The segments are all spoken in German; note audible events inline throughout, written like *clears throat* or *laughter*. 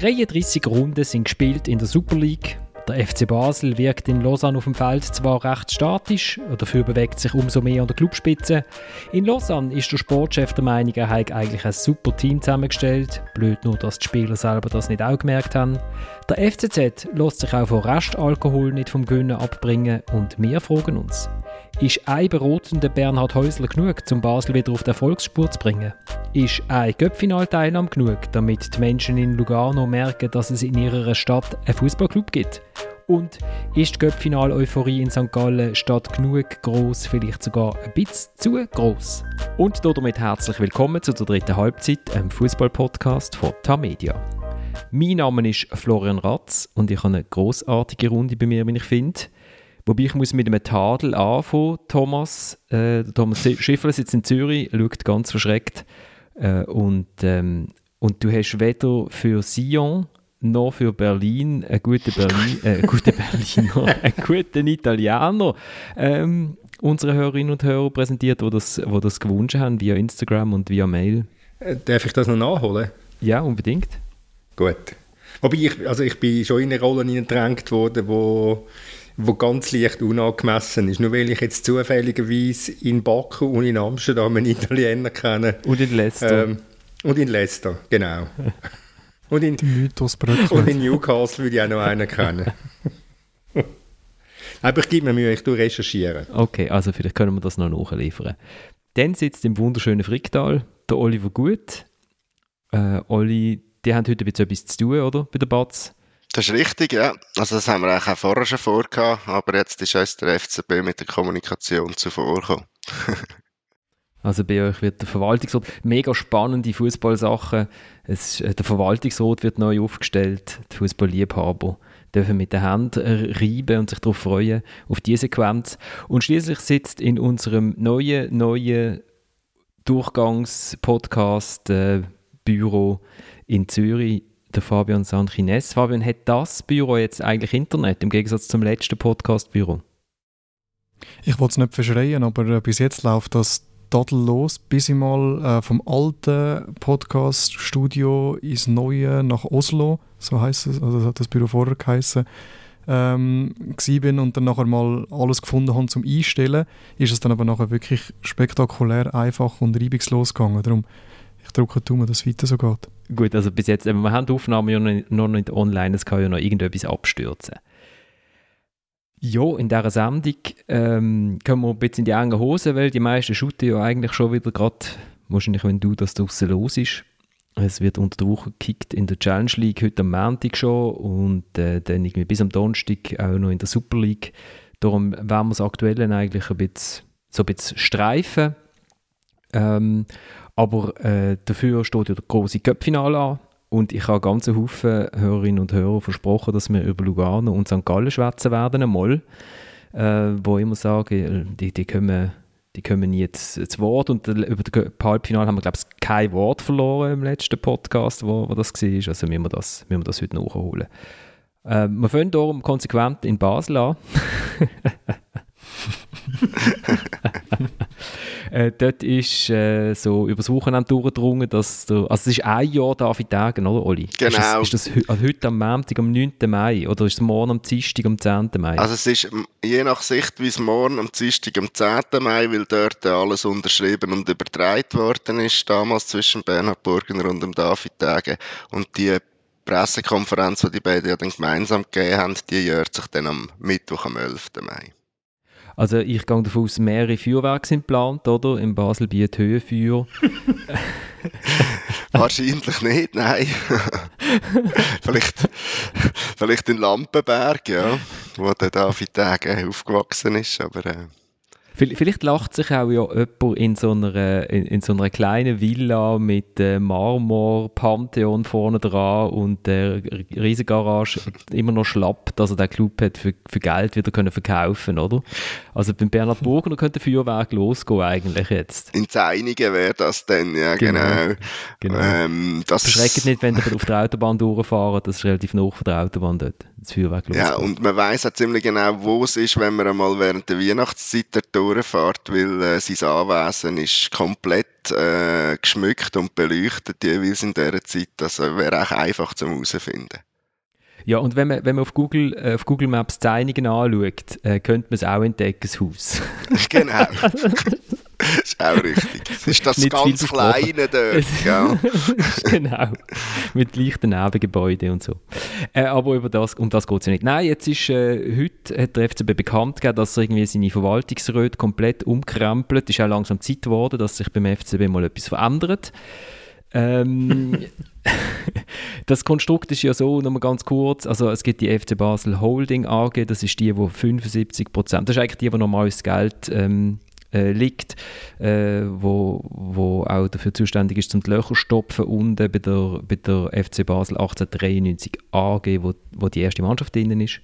33 Runden sind gespielt in der Super League. Der FC Basel wirkt in Lausanne auf dem Feld zwar recht statisch, dafür bewegt sich umso mehr an der Clubspitze. In Lausanne ist der Sportchef der Meinung, er habe eigentlich ein super Team zusammengestellt. Blöd nur, dass die Spieler selber das nicht auch gemerkt haben. Der FCZ lässt sich auch von Restalkohol nicht vom Gönnen abbringen und wir fragen uns, ist ein berotender Bernhard Häusler genug, um Basel wieder auf die Erfolgsspur zu bringen? Ist ein Göppfinalteilnahme genug, damit die Menschen in Lugano merken, dass es in ihrer Stadt einen Fußballclub gibt? Und ist die Göppfinal-Euphorie in St. Gallen statt genug groß, vielleicht sogar ein bisschen zu groß? Und damit herzlich willkommen zu der dritten Halbzeit, einem Fußball-Podcast von Tamedia. Mein Name ist Florian Ratz und ich habe eine großartige Runde bei mir, wie ich finde. Wobei ich muss mit einem Tadel anfangen, Thomas. Äh, Thomas Schiffler sitzt in Zürich, schaut ganz verschreckt. Äh, und, ähm, und du hast weder für Sion noch für Berlin einen guten, Berlin, äh, *laughs* guten Berliner, einen guten Italiener ähm, unsere Hörerinnen und Hörer präsentiert, die das, die das gewünscht haben, via Instagram und via Mail. Äh, darf ich das noch nachholen? Ja, unbedingt. Gut. Wobei ich, also ich bin schon in eine Rolle gedrängt worden, wo, wo ganz leicht unangemessen ist. Nur weil ich jetzt zufälligerweise in Baku und in Amsterdam einen Italiener kenne. Und in Leicester. Ähm, und in Leicester, genau. *laughs* Und in, und in Newcastle würde ich auch noch einen kennen. *laughs* Aber ich gebe mir Mühe, ich tue recherchieren. Okay, also vielleicht können wir das noch nachliefern. Dann sitzt im wunderschönen Fricktal der Oliver Gut. Äh, Oli, die haben heute etwas zu tun, oder? Bei der Batz. Das ist richtig, ja. Also das haben wir eigentlich auch vorher schon vorgehabt, aber jetzt ist uns der FCB mit der Kommunikation zuvorgekommen. *laughs* Also bei euch wird der Verwaltungsrat, mega spannende Fußballsachen. Äh, der Verwaltungsrat wird neu aufgestellt, die Fußballliebhaber dürfen mit den Händen reiben und sich darauf freuen, auf diese Sequenz. Und schließlich sitzt in unserem neuen, neuen Durchgangs-Podcast-Büro äh, in Zürich der Fabian Sanchines. Fabian, hat das Büro jetzt eigentlich Internet im Gegensatz zum letzten Podcast-Büro? Ich wollte es nicht verschreien, aber äh, bis jetzt läuft das tadellos, bis ich mal äh, vom alten Podcast-Studio ins neue nach Oslo, so heißt es, also das hat das Büro vorher geheißen, ähm, bin und dann nachher mal alles gefunden habe zum Einstellen, ist es dann aber nachher wirklich spektakulär, einfach und reibungslos gegangen. Darum, ich drücke Daumen, dass es weiter so geht. Gut, also bis jetzt, wir haben die Aufnahme ja noch nicht online, es kann ja noch irgendetwas abstürzen. Ja, in dieser Sendung ähm, können wir ein bisschen in die engen Hosen, weil die meisten shooten ja eigentlich schon wieder gerade, wahrscheinlich wenn du das draussen los ist. Es wird unter der Woche gekickt in der Challenge League, heute am Montag schon und äh, dann irgendwie bis am Donnerstag auch noch in der Super League. Darum werden wir das Aktuelle eigentlich ein bisschen, so ein bisschen streifen. Ähm, aber äh, dafür steht ja der große Cup-Finale an. Und ich habe ganz Haufen Hörerinnen und Hörer versprochen, dass wir über Lugano und St. Gallen schwätzen werden einmal. Äh, wo immer sagen, die, die kommen die kommen jetzt zu Wort und über das Halbfinale haben wir, glaube ich, kein Wort verloren im letzten Podcast, wo, wo das war. Also müssen wir das, müssen wir das heute nachholen. Äh, wir fangen darum konsequent in Basel an. *laughs* *laughs* äh, dort ist äh, so übers Wochenende durchgedrungen, dass der, also es ist ein Jahr David Tagen, oder Oli? Genau. Ist das, ist das also heute am Montag, am 9. Mai oder ist es morgen am Dienstag, am 10. Mai? Also es ist je nach Sicht, wie es morgen am Dienstag, am 10. Mai, weil dort alles unterschrieben und übertragen worden ist, damals zwischen Bernhard Burgener und dem David Tagen und die Pressekonferenz, die die beiden ja dann gemeinsam gegeben haben, die jährt sich dann am Mittwoch, am 11. Mai. Also ich gehe davon aus, mehrere Feuerwerke sind geplant, oder? In Basel bietet Höhenfeuer. *laughs* Wahrscheinlich nicht, nein. *laughs* vielleicht, vielleicht in Lampenberg, ja, wo der David Tage aufgewachsen ist, aber... Äh Vielleicht lacht sich auch ja jemand in so einer, in, in so einer kleinen Villa mit äh, Marmor-Pantheon vorne dran und der Riesengarage immer noch schlapp, dass er den Club hat für, für Geld wieder können verkaufen oder? Also beim Bernhard Burger könnte ein Feuerwerk losgehen eigentlich jetzt. Ins Einige wäre das dann, ja genau. genau. genau. Ähm, das Verschreckt nicht, wenn ihr auf der Autobahn durchfahren, das ist relativ nah von der Autobahn dort. Das Feuerwerk losgeht. Ja, und man weiß auch ziemlich genau, wo es ist, wenn man einmal während der Weihnachtszeit durchfährt, weil äh, sein Anwesen ist komplett äh, geschmückt und beleuchtet jeweils in dieser Zeit. Also wäre auch einfach zum herausfinden. Ja, und wenn man, wenn man auf, Google, äh, auf Google Maps Zeichnungen anschaut, äh, könnte man es auch entdecken, das Haus. *laughs* genau. *laughs* das ist auch richtig. Das *laughs* ist das Nicht ganz Kleine dort, *laughs* *laughs* genau. Mit leichten Nebengebäuden und so. Äh, aber über das, um das geht es ja nicht. Nein, jetzt ist, äh, heute hat der FCB bekannt gegeben, dass er irgendwie seine Verwaltungsräte komplett umkrempelt. Ist auch langsam Zeit geworden, dass sich beim FCB mal etwas verändert. Ähm, das Konstrukt ist ja so, nochmal ganz kurz, also es gibt die FC Basel Holding AG, das ist die, wo 75 Prozent, das ist eigentlich die, wo normales Geld ähm, äh, liegt, äh, wo, wo auch dafür zuständig ist, zum die Löcher stopfen unten bei der, bei der FC Basel 1893 AG, wo, wo die erste Mannschaft drinnen ist.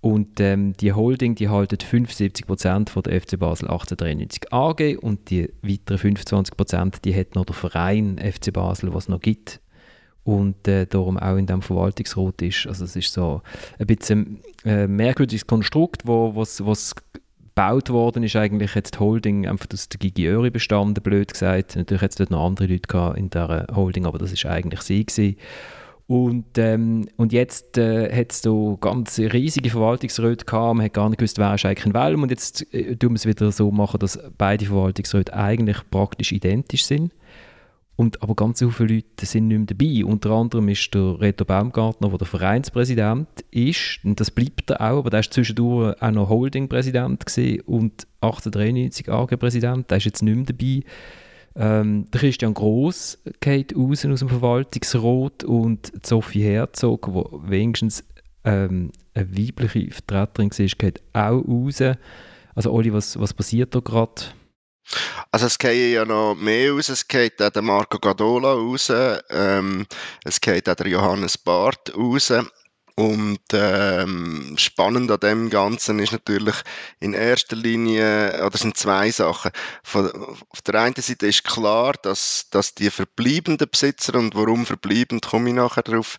Und ähm, die Holding, die haltet 75% von der FC Basel 1893 AG und die weiteren 25% die hat noch der Verein FC Basel, was noch gibt und äh, darum auch in dem Verwaltungsrat ist. Also es ist so ein bisschen ein äh, merkwürdiges Konstrukt, wo was gebaut worden ist, eigentlich jetzt die Holding einfach aus der Gigi Öri bestanden, blöd gesagt. Natürlich hat es dort noch andere Leute in der Holding, aber das ist eigentlich sie gewesen. Und, ähm, und jetzt äh, hat es da ganz riesige Verwaltungsräte gehabt, man hat gar nicht gewusst, wer ist eigentlich in welchem. Und jetzt äh, tun wir es wieder so machen, dass beide Verwaltungsräte eigentlich praktisch identisch sind. Und, aber ganz viele Leute sind nicht mehr dabei. Unter anderem ist der Reto Baumgartner, der der Vereinspräsident ist. Und das bleibt er auch, aber der war zwischendurch auch noch Holding-Präsident und 1893 AG-Präsident. Der ist jetzt nicht mehr dabei. Ähm, der Christian Gross geht raus aus dem Verwaltungsrat und Sophie Herzog, die wenigstens ähm, eine weibliche Vertreterin war, geht auch raus. Also Oli, was, was passiert da gerade? Also es gehen ja noch mehr raus, es geht auch der Marco Gadola raus, ähm, es geht auch der Johannes Barth raus. Und ähm, spannend an dem Ganzen ist natürlich in erster Linie, oder sind zwei Sachen. Von, auf der einen Seite ist klar, dass, dass die verbleibenden Besitzer, und warum verbleibend, komme ich nachher drauf,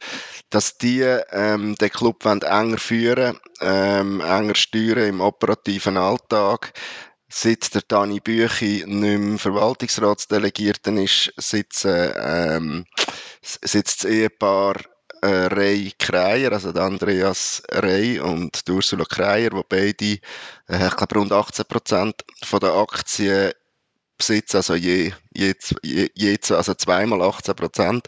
dass die ähm, den Club wollen enger führen, ähm, enger steuern im operativen Alltag. Seit der Dani Büchi nicht mehr Verwaltungsratsdelegierten ist, sitzen, ähm, sitzt das Ehepaar äh, Rey Kreier, also der Andreas Rey und Ursula Kreier, die beide, äh, ich glaube, rund 18 Prozent der Aktien besitzen, also je, je, je, je also zweimal 18 Prozent.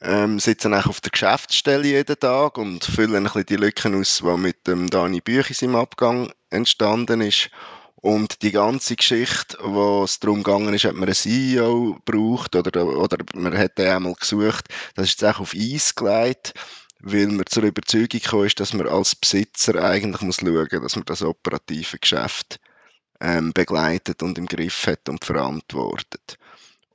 Ähm, sitzen auch auf der Geschäftsstelle jeden Tag und füllen ein bisschen die Lücken aus, die mit dem Dani Büchis im Abgang entstanden ist. Und die ganze Geschichte, wo es darum gegangen ist, ob man einen CEO braucht oder, oder man hätte einmal gesucht, das ist jetzt auch auf Eis gelegt, weil man zur Überzeugung gekommen ist, dass man als Besitzer eigentlich muss schauen, dass man das operative Geschäft ähm, begleitet und im Griff hat und verantwortet.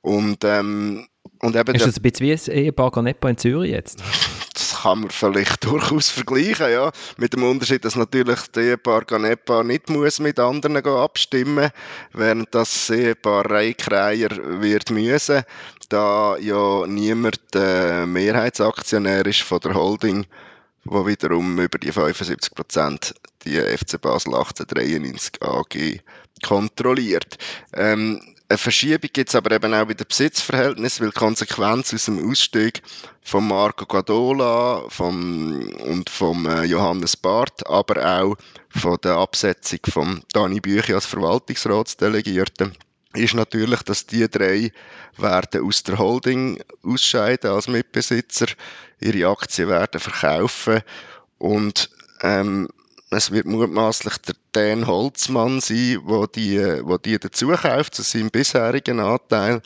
Und, ähm, und eben ist das ein bisschen wie ein Ehepaar Ganepa in Zürich jetzt? *laughs* kann man vielleicht *laughs* durchaus vergleichen, ja. Mit dem Unterschied, dass natürlich das Ehepaar Ganepa nicht muss mit anderen abstimmen während das Ehepaar Reikreier wird müssen, da ja niemand äh, Mehrheitsaktionär ist von der Holding, wo wiederum über die 75 Prozent die FC Basel 1893 AG kontrolliert. Ähm, eine Verschiebung gibt es aber eben auch bei den Besitzverhältnissen, weil Konsequenz aus dem Ausstieg von Marco Gadola vom, und vom äh, Johannes Barth, aber auch von der Absetzung von Dani Büchi als Verwaltungsratsdelegierten ist natürlich, dass die drei werden aus der Holding ausscheiden als Mitbesitzer, ihre Aktien werden verkaufen und ähm, es wird mutmaßlich der Dan Holzmann sein, wo die, wo die dazu kauft zu seinem bisherigen Anteil,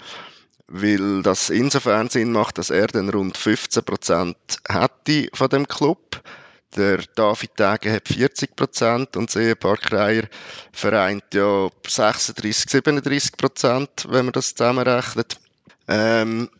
weil das insofern Sinn macht, dass er dann rund 15% hätte von dem Club. Der David Tage hat 40% und das Ehepaar Kreier vereint ja 36, 37%, wenn man das zusammenrechnet. Ähm,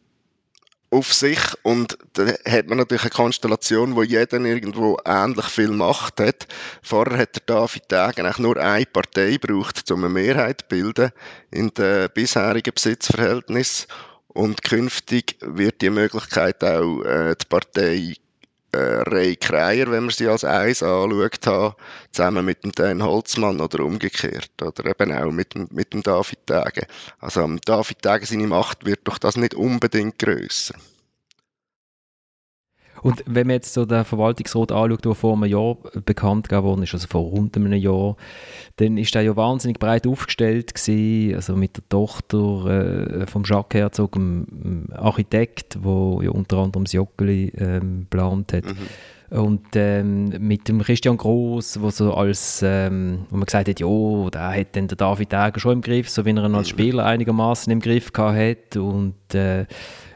auf sich und da hat man natürlich eine Konstellation, wo jeder irgendwo ähnlich viel Macht hat. Vorher hat der David Tag eigentlich nur eine Partei gebraucht, um eine Mehrheit zu bilden in den bisherigen Besitzverhältnissen und künftig wird die Möglichkeit auch äh, die Partei Ray Kreier, wenn man sie als eins anschaut haben, zusammen mit dem Dan Holzmann oder umgekehrt. Oder eben auch mit, dem, mit dem David Tage. Also am David Tage seine Macht wird durch das nicht unbedingt grösser. Und wenn man jetzt so den Verwaltungsrat anschaut, der vor einem Jahr bekannt geworden ist, also vor rund einem Jahr, dann ist er ja wahnsinnig breit aufgestellt gewesen, also mit der Tochter äh, vom Jacques Herzog, dem Architekt, der ja unter anderem das Joggeli ähm, geplant hat. Mhm. Und ähm, mit dem Christian Groß, wo so als, ähm, wo man gesagt hat, ja, der hat dann der David Äger schon im Griff, so wie er ihn als mhm. Spieler einigermaßen im Griff gehabt hat und äh,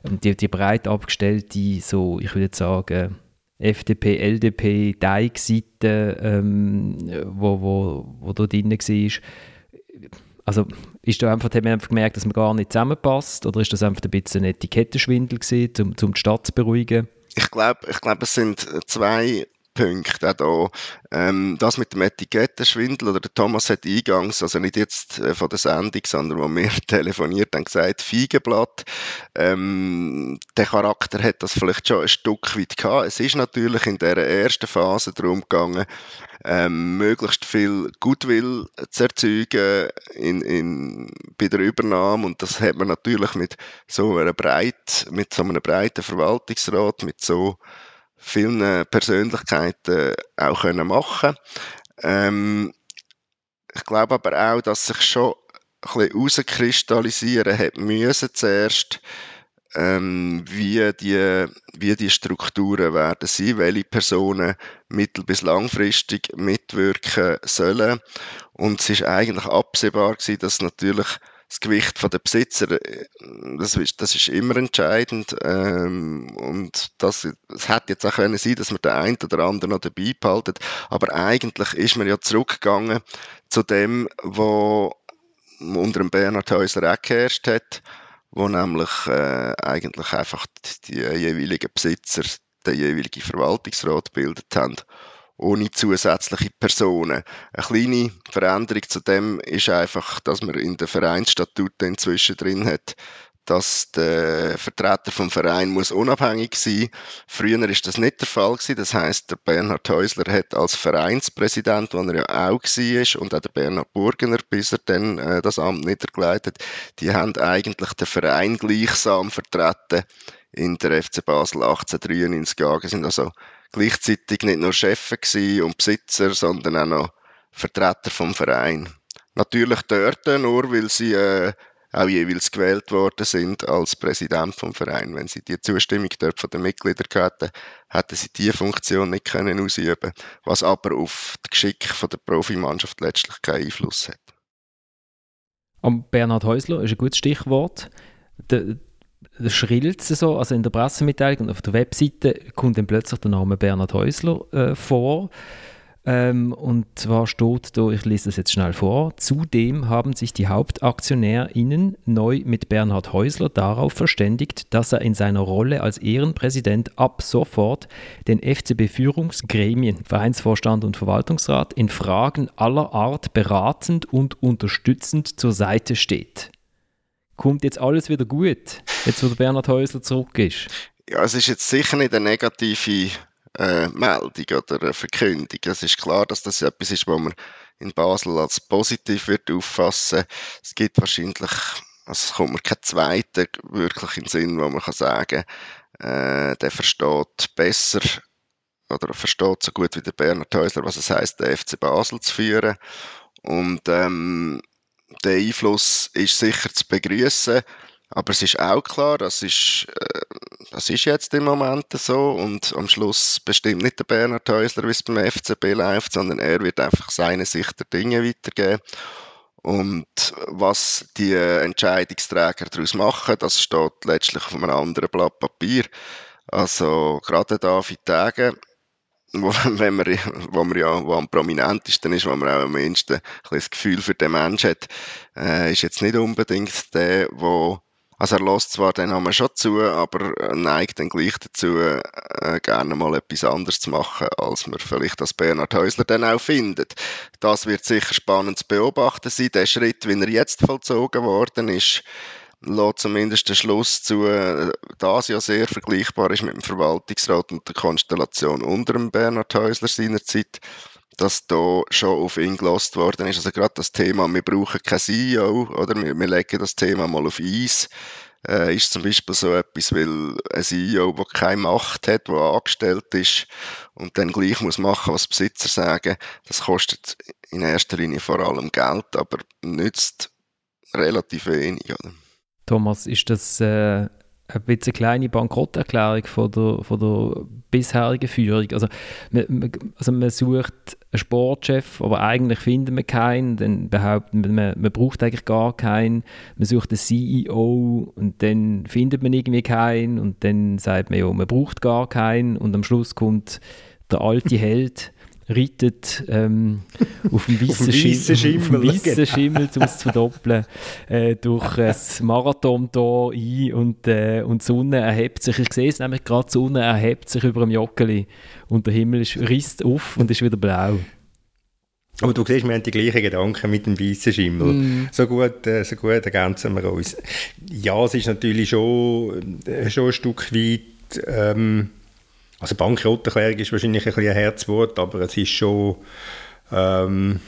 die, die breit abgestellte, so, ich würde sagen, FDP, LDP, Teigseite, ähm, wo, wo, wo da drin war, also ist da einfach, haben wir einfach gemerkt, dass man gar nicht zusammenpasst oder ist das einfach ein bisschen ein Etikettenschwindel gewesen, um, um die Stadt zu beruhigen? Ich glaube, ich glaub, es sind zwei Punkte auch da. Ähm, das mit dem Etikettenschwindel, oder der Thomas hat eingangs, also nicht jetzt äh, von der Sendung, sondern wo wir *laughs* telefoniert haben, gesagt, Feigenblatt. Ähm, der Charakter hat das vielleicht schon ein Stück weit gehabt. Es ist natürlich in der ersten Phase darum gegangen, ähm, möglichst viel Goodwill zu erzeugen in, in, bei der Übernahme und das hat man natürlich mit so einer breit, mit so einem breiten Verwaltungsrat, mit so vielen Persönlichkeiten auch können machen ähm, Ich glaube aber auch, dass sich schon ein bisschen herauskristallisieren hat müssen zuerst, ähm, wie, die, wie die Strukturen werden sein, welche Personen mittel- bis langfristig mitwirken sollen. Und es ist eigentlich absehbar gewesen, dass natürlich das Gewicht der Besitzer, äh, das ist, das ist immer entscheidend. Ähm, und das, es hätte jetzt auch können sein, dass man den einen oder anderen noch dabei behalten. Aber eigentlich ist man ja zurückgegangen zu dem, was unter dem Bernhard Häusler auch geherrscht hat, wo nämlich äh, eigentlich einfach die, die jeweiligen Besitzer den jeweiligen Verwaltungsrat gebildet haben ohne zusätzliche Personen. Eine kleine Veränderung zu dem ist einfach, dass man in den Vereinsstatuten inzwischen drin hat, dass der Vertreter vom Verein muss unabhängig sein. Früher ist das nicht der Fall gewesen. Das heißt, der Bernhard Häusler hat als Vereinspräsident, wo er ja auch war, und auch der Bernhard Burgener, bis er dann äh, das Amt niedergelegt hat, die haben eigentlich den Verein gleichsam vertreten in der FC Basel 1893 AG. sind also gleichzeitig nicht nur Chefs und Besitzer, sondern auch noch Vertreter vom Verein. Natürlich dort nur, weil sie äh, auch jeweils gewählt worden sind als Präsident vom Verein. Wenn sie die Zustimmung dort von den Mitgliedern hätten, hätten sie diese Funktion nicht können ausüben, was aber auf das Geschick von der Profimannschaft letztlich keinen Einfluss hat. Und Bernhard Häusler ist ein gutes Stichwort. Der, schrillt so, also in der Pressemitteilung und auf der Webseite kommt dann plötzlich der Name Bernhard Häusler äh, vor. Ähm, und zwar steht da, ich lese das jetzt schnell vor, zudem haben sich die HauptaktionärInnen neu mit Bernhard Häusler darauf verständigt, dass er in seiner Rolle als Ehrenpräsident ab sofort den FCB-Führungsgremien, Vereinsvorstand und Verwaltungsrat in Fragen aller Art beratend und unterstützend zur Seite steht kommt jetzt alles wieder gut, jetzt wo der Bernhard Häusler zurück ist? Ja, es ist jetzt sicher nicht eine negative äh, Meldung oder eine Verkündung. Es ist klar, dass das etwas ist, was man in Basel als positiv wird auffassen. Es gibt wahrscheinlich, also es kommt mir kein zweiter wirklich in den Sinn, wo man kann sagen, äh, der versteht besser oder versteht so gut wie der Bernhard Häusler, was es heißt, der FC Basel zu führen. Und ähm, der Einfluss ist sicher zu begrüßen, aber es ist auch klar, das ist, äh, das ist jetzt im Moment so und am Schluss bestimmt nicht der Bernhard Häusler, wie es beim FCB läuft, sondern er wird einfach seine Sicht der Dinge weitergeben. Und was die Entscheidungsträger daraus machen, das steht letztlich auf einem anderen Blatt Papier. Also gerade David Tage *laughs* wo, wenn man, wo man ja wo am prominentesten ist, wo man auch am meisten ein Gefühl für den Menschen hat, äh, ist jetzt nicht unbedingt der, wo also er lässt zwar den Namen schon zu, aber neigt dann gleich dazu, äh, gerne mal etwas anderes zu machen, als man vielleicht als Bernhard Häusler dann auch findet. Das wird sicher spannend zu beobachten sein. Der Schritt, wie er jetzt vollzogen worden ist, lässt zumindest den Schluss zu, äh, das ja sehr vergleichbar ist mit dem Verwaltungsrat und der Konstellation unter dem Bernhard Häusler seinerzeit, dass da schon auf ihn gelost worden ist. Also gerade das Thema, wir brauchen kein CEO, oder wir, wir legen das Thema mal auf Eis, äh, ist zum Beispiel so etwas, weil ein CEO, der keine Macht hat, der angestellt ist und dann gleich muss machen, was Besitzer sagen, das kostet in erster Linie vor allem Geld, aber nützt relativ wenig. Oder? Thomas, ist das äh, ein bisschen eine kleine Bankrotterklärung von der, von der bisherigen Führung? Also man, also man sucht einen Sportchef, aber eigentlich findet man keinen, dann behauptet man, man, man braucht eigentlich gar keinen, man sucht einen CEO und dann findet man irgendwie keinen. Und dann sagt man, ja, man braucht gar keinen. Und am Schluss kommt der alte *laughs* Held reitet ähm, *laughs* auf dem weißen Schimmel, Schimmel, genau. Schimmel um es zu verdoppeln, äh, durch das Marathon-Tor ein und, äh, und die Sonne erhebt sich. Ich sehe es nämlich gerade, die Sonne erhebt sich über dem Joggeli und der Himmel ist, risst auf und ist wieder blau. Aber du siehst, wir haben die gleichen Gedanken mit dem weißen Schimmel. Mm. So, gut, äh, so gut ergänzen wir uns. Ja, es ist natürlich schon, äh, schon ein Stück weit... Ähm, also Bankrotterklärung ist wahrscheinlich ein, ein Herzwort, aber es ist schon ähm,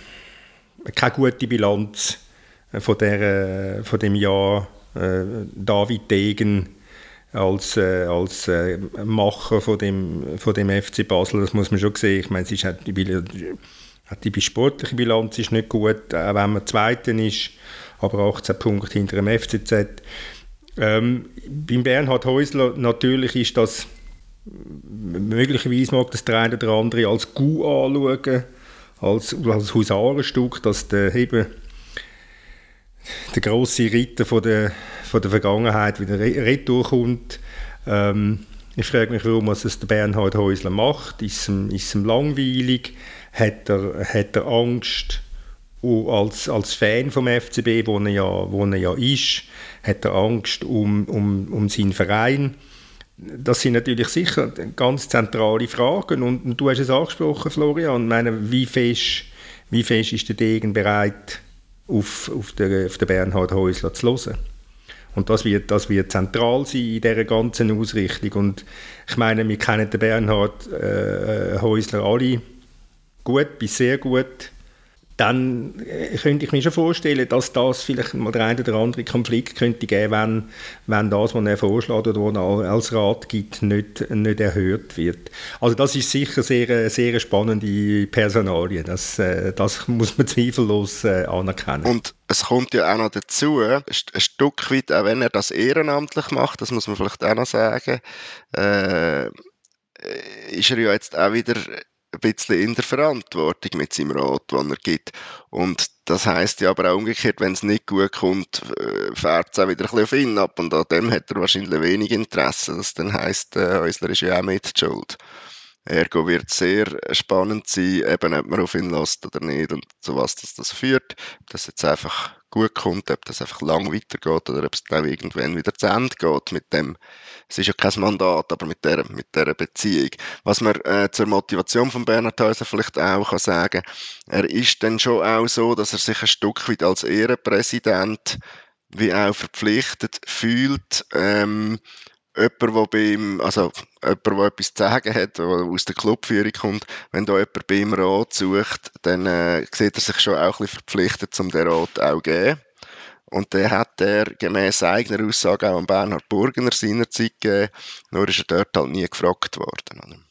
keine gute Bilanz von, der, von dem Jahr äh, David Degen als, äh, als äh, Macher von dem, von dem FC Basel, das muss man schon sehen. Ich meine, es ist halt die, die sportliche Bilanz ist nicht gut, auch wenn man Zweiter ist, aber 18 Punkte hinter dem FCZ. Ähm, beim Bernhard Häusler natürlich ist das möglicherweise mag das der eine oder andere als Gu anschauen, als, als Husarenstück, dass der eben der große Ritter von der, von der Vergangenheit wieder retour. Ähm, ich frage mich, warum es der Bernhard Häusler macht. Ist ihm, ist ihm langweilig? Hat er, hat er Angst als, als Fan vom FCB, wo er ja, wo er ja ist? Hat er Angst um, um, um seinen Verein? Das sind natürlich sicher ganz zentrale Fragen und, du hast es angesprochen, Florian, ich meine, wie fest, wie fest ist der Degen bereit, auf, auf, den, auf den Bernhard Häusler zu hören? Und das wird, das wird zentral sein in dieser ganzen Ausrichtung. Und ich meine, wir kennen den Bernhard äh, Häusler alle gut bis sehr gut dann äh, könnte ich mir schon vorstellen, dass das vielleicht mal der eine oder andere Konflikt könnte geben, wenn, wenn das, was er vorschlägt oder was er als Rat gibt, nicht, nicht erhört wird. Also das ist sicher sehr, sehr spannende Personalie. Das, äh, das muss man *laughs* zweifellos äh, anerkennen. Und es kommt ja auch noch dazu, ein Stück weit, auch wenn er das ehrenamtlich macht, das muss man vielleicht auch noch sagen, äh, ist er ja jetzt auch wieder ein bisschen in der Verantwortung mit seinem Rat, den er gibt. Und das heißt ja aber auch umgekehrt, wenn es nicht gut kommt, äh, fährt es auch wieder ein bisschen auf ihn ab. Und an dem hat er wahrscheinlich wenig Interesse. Das dann heisst, äh, Häusler ist ja auch mit schuld. Ergo wird sehr spannend sein, eben ob man auf ihn lässt oder nicht und zu was das, das führt. Ob das jetzt einfach gut kommt, ob das einfach lang weitergeht oder ob es dann irgendwann wieder zu Ende geht mit dem. Es ist ja kein Mandat, aber mit der, mit der Beziehung. Was man äh, zur Motivation von Bernhard Häuser vielleicht auch kann sagen, er ist dann schon auch so, dass er sich ein Stück weit als Ehrenpräsident wie auch verpflichtet fühlt, ähm, jemand, der ihm, also jemand, der etwas zu sagen hat, der aus der Clubführung kommt, wenn da jemand bei ihm Rat sucht, dann äh, sieht er sich schon auch ein bisschen verpflichtet, um den Rat auch zu geben. Und den hat er gemäß eigener Aussage auch an Bernhard Burgener seinerzeit gegeben, nur ist er dort halt nie gefragt worden.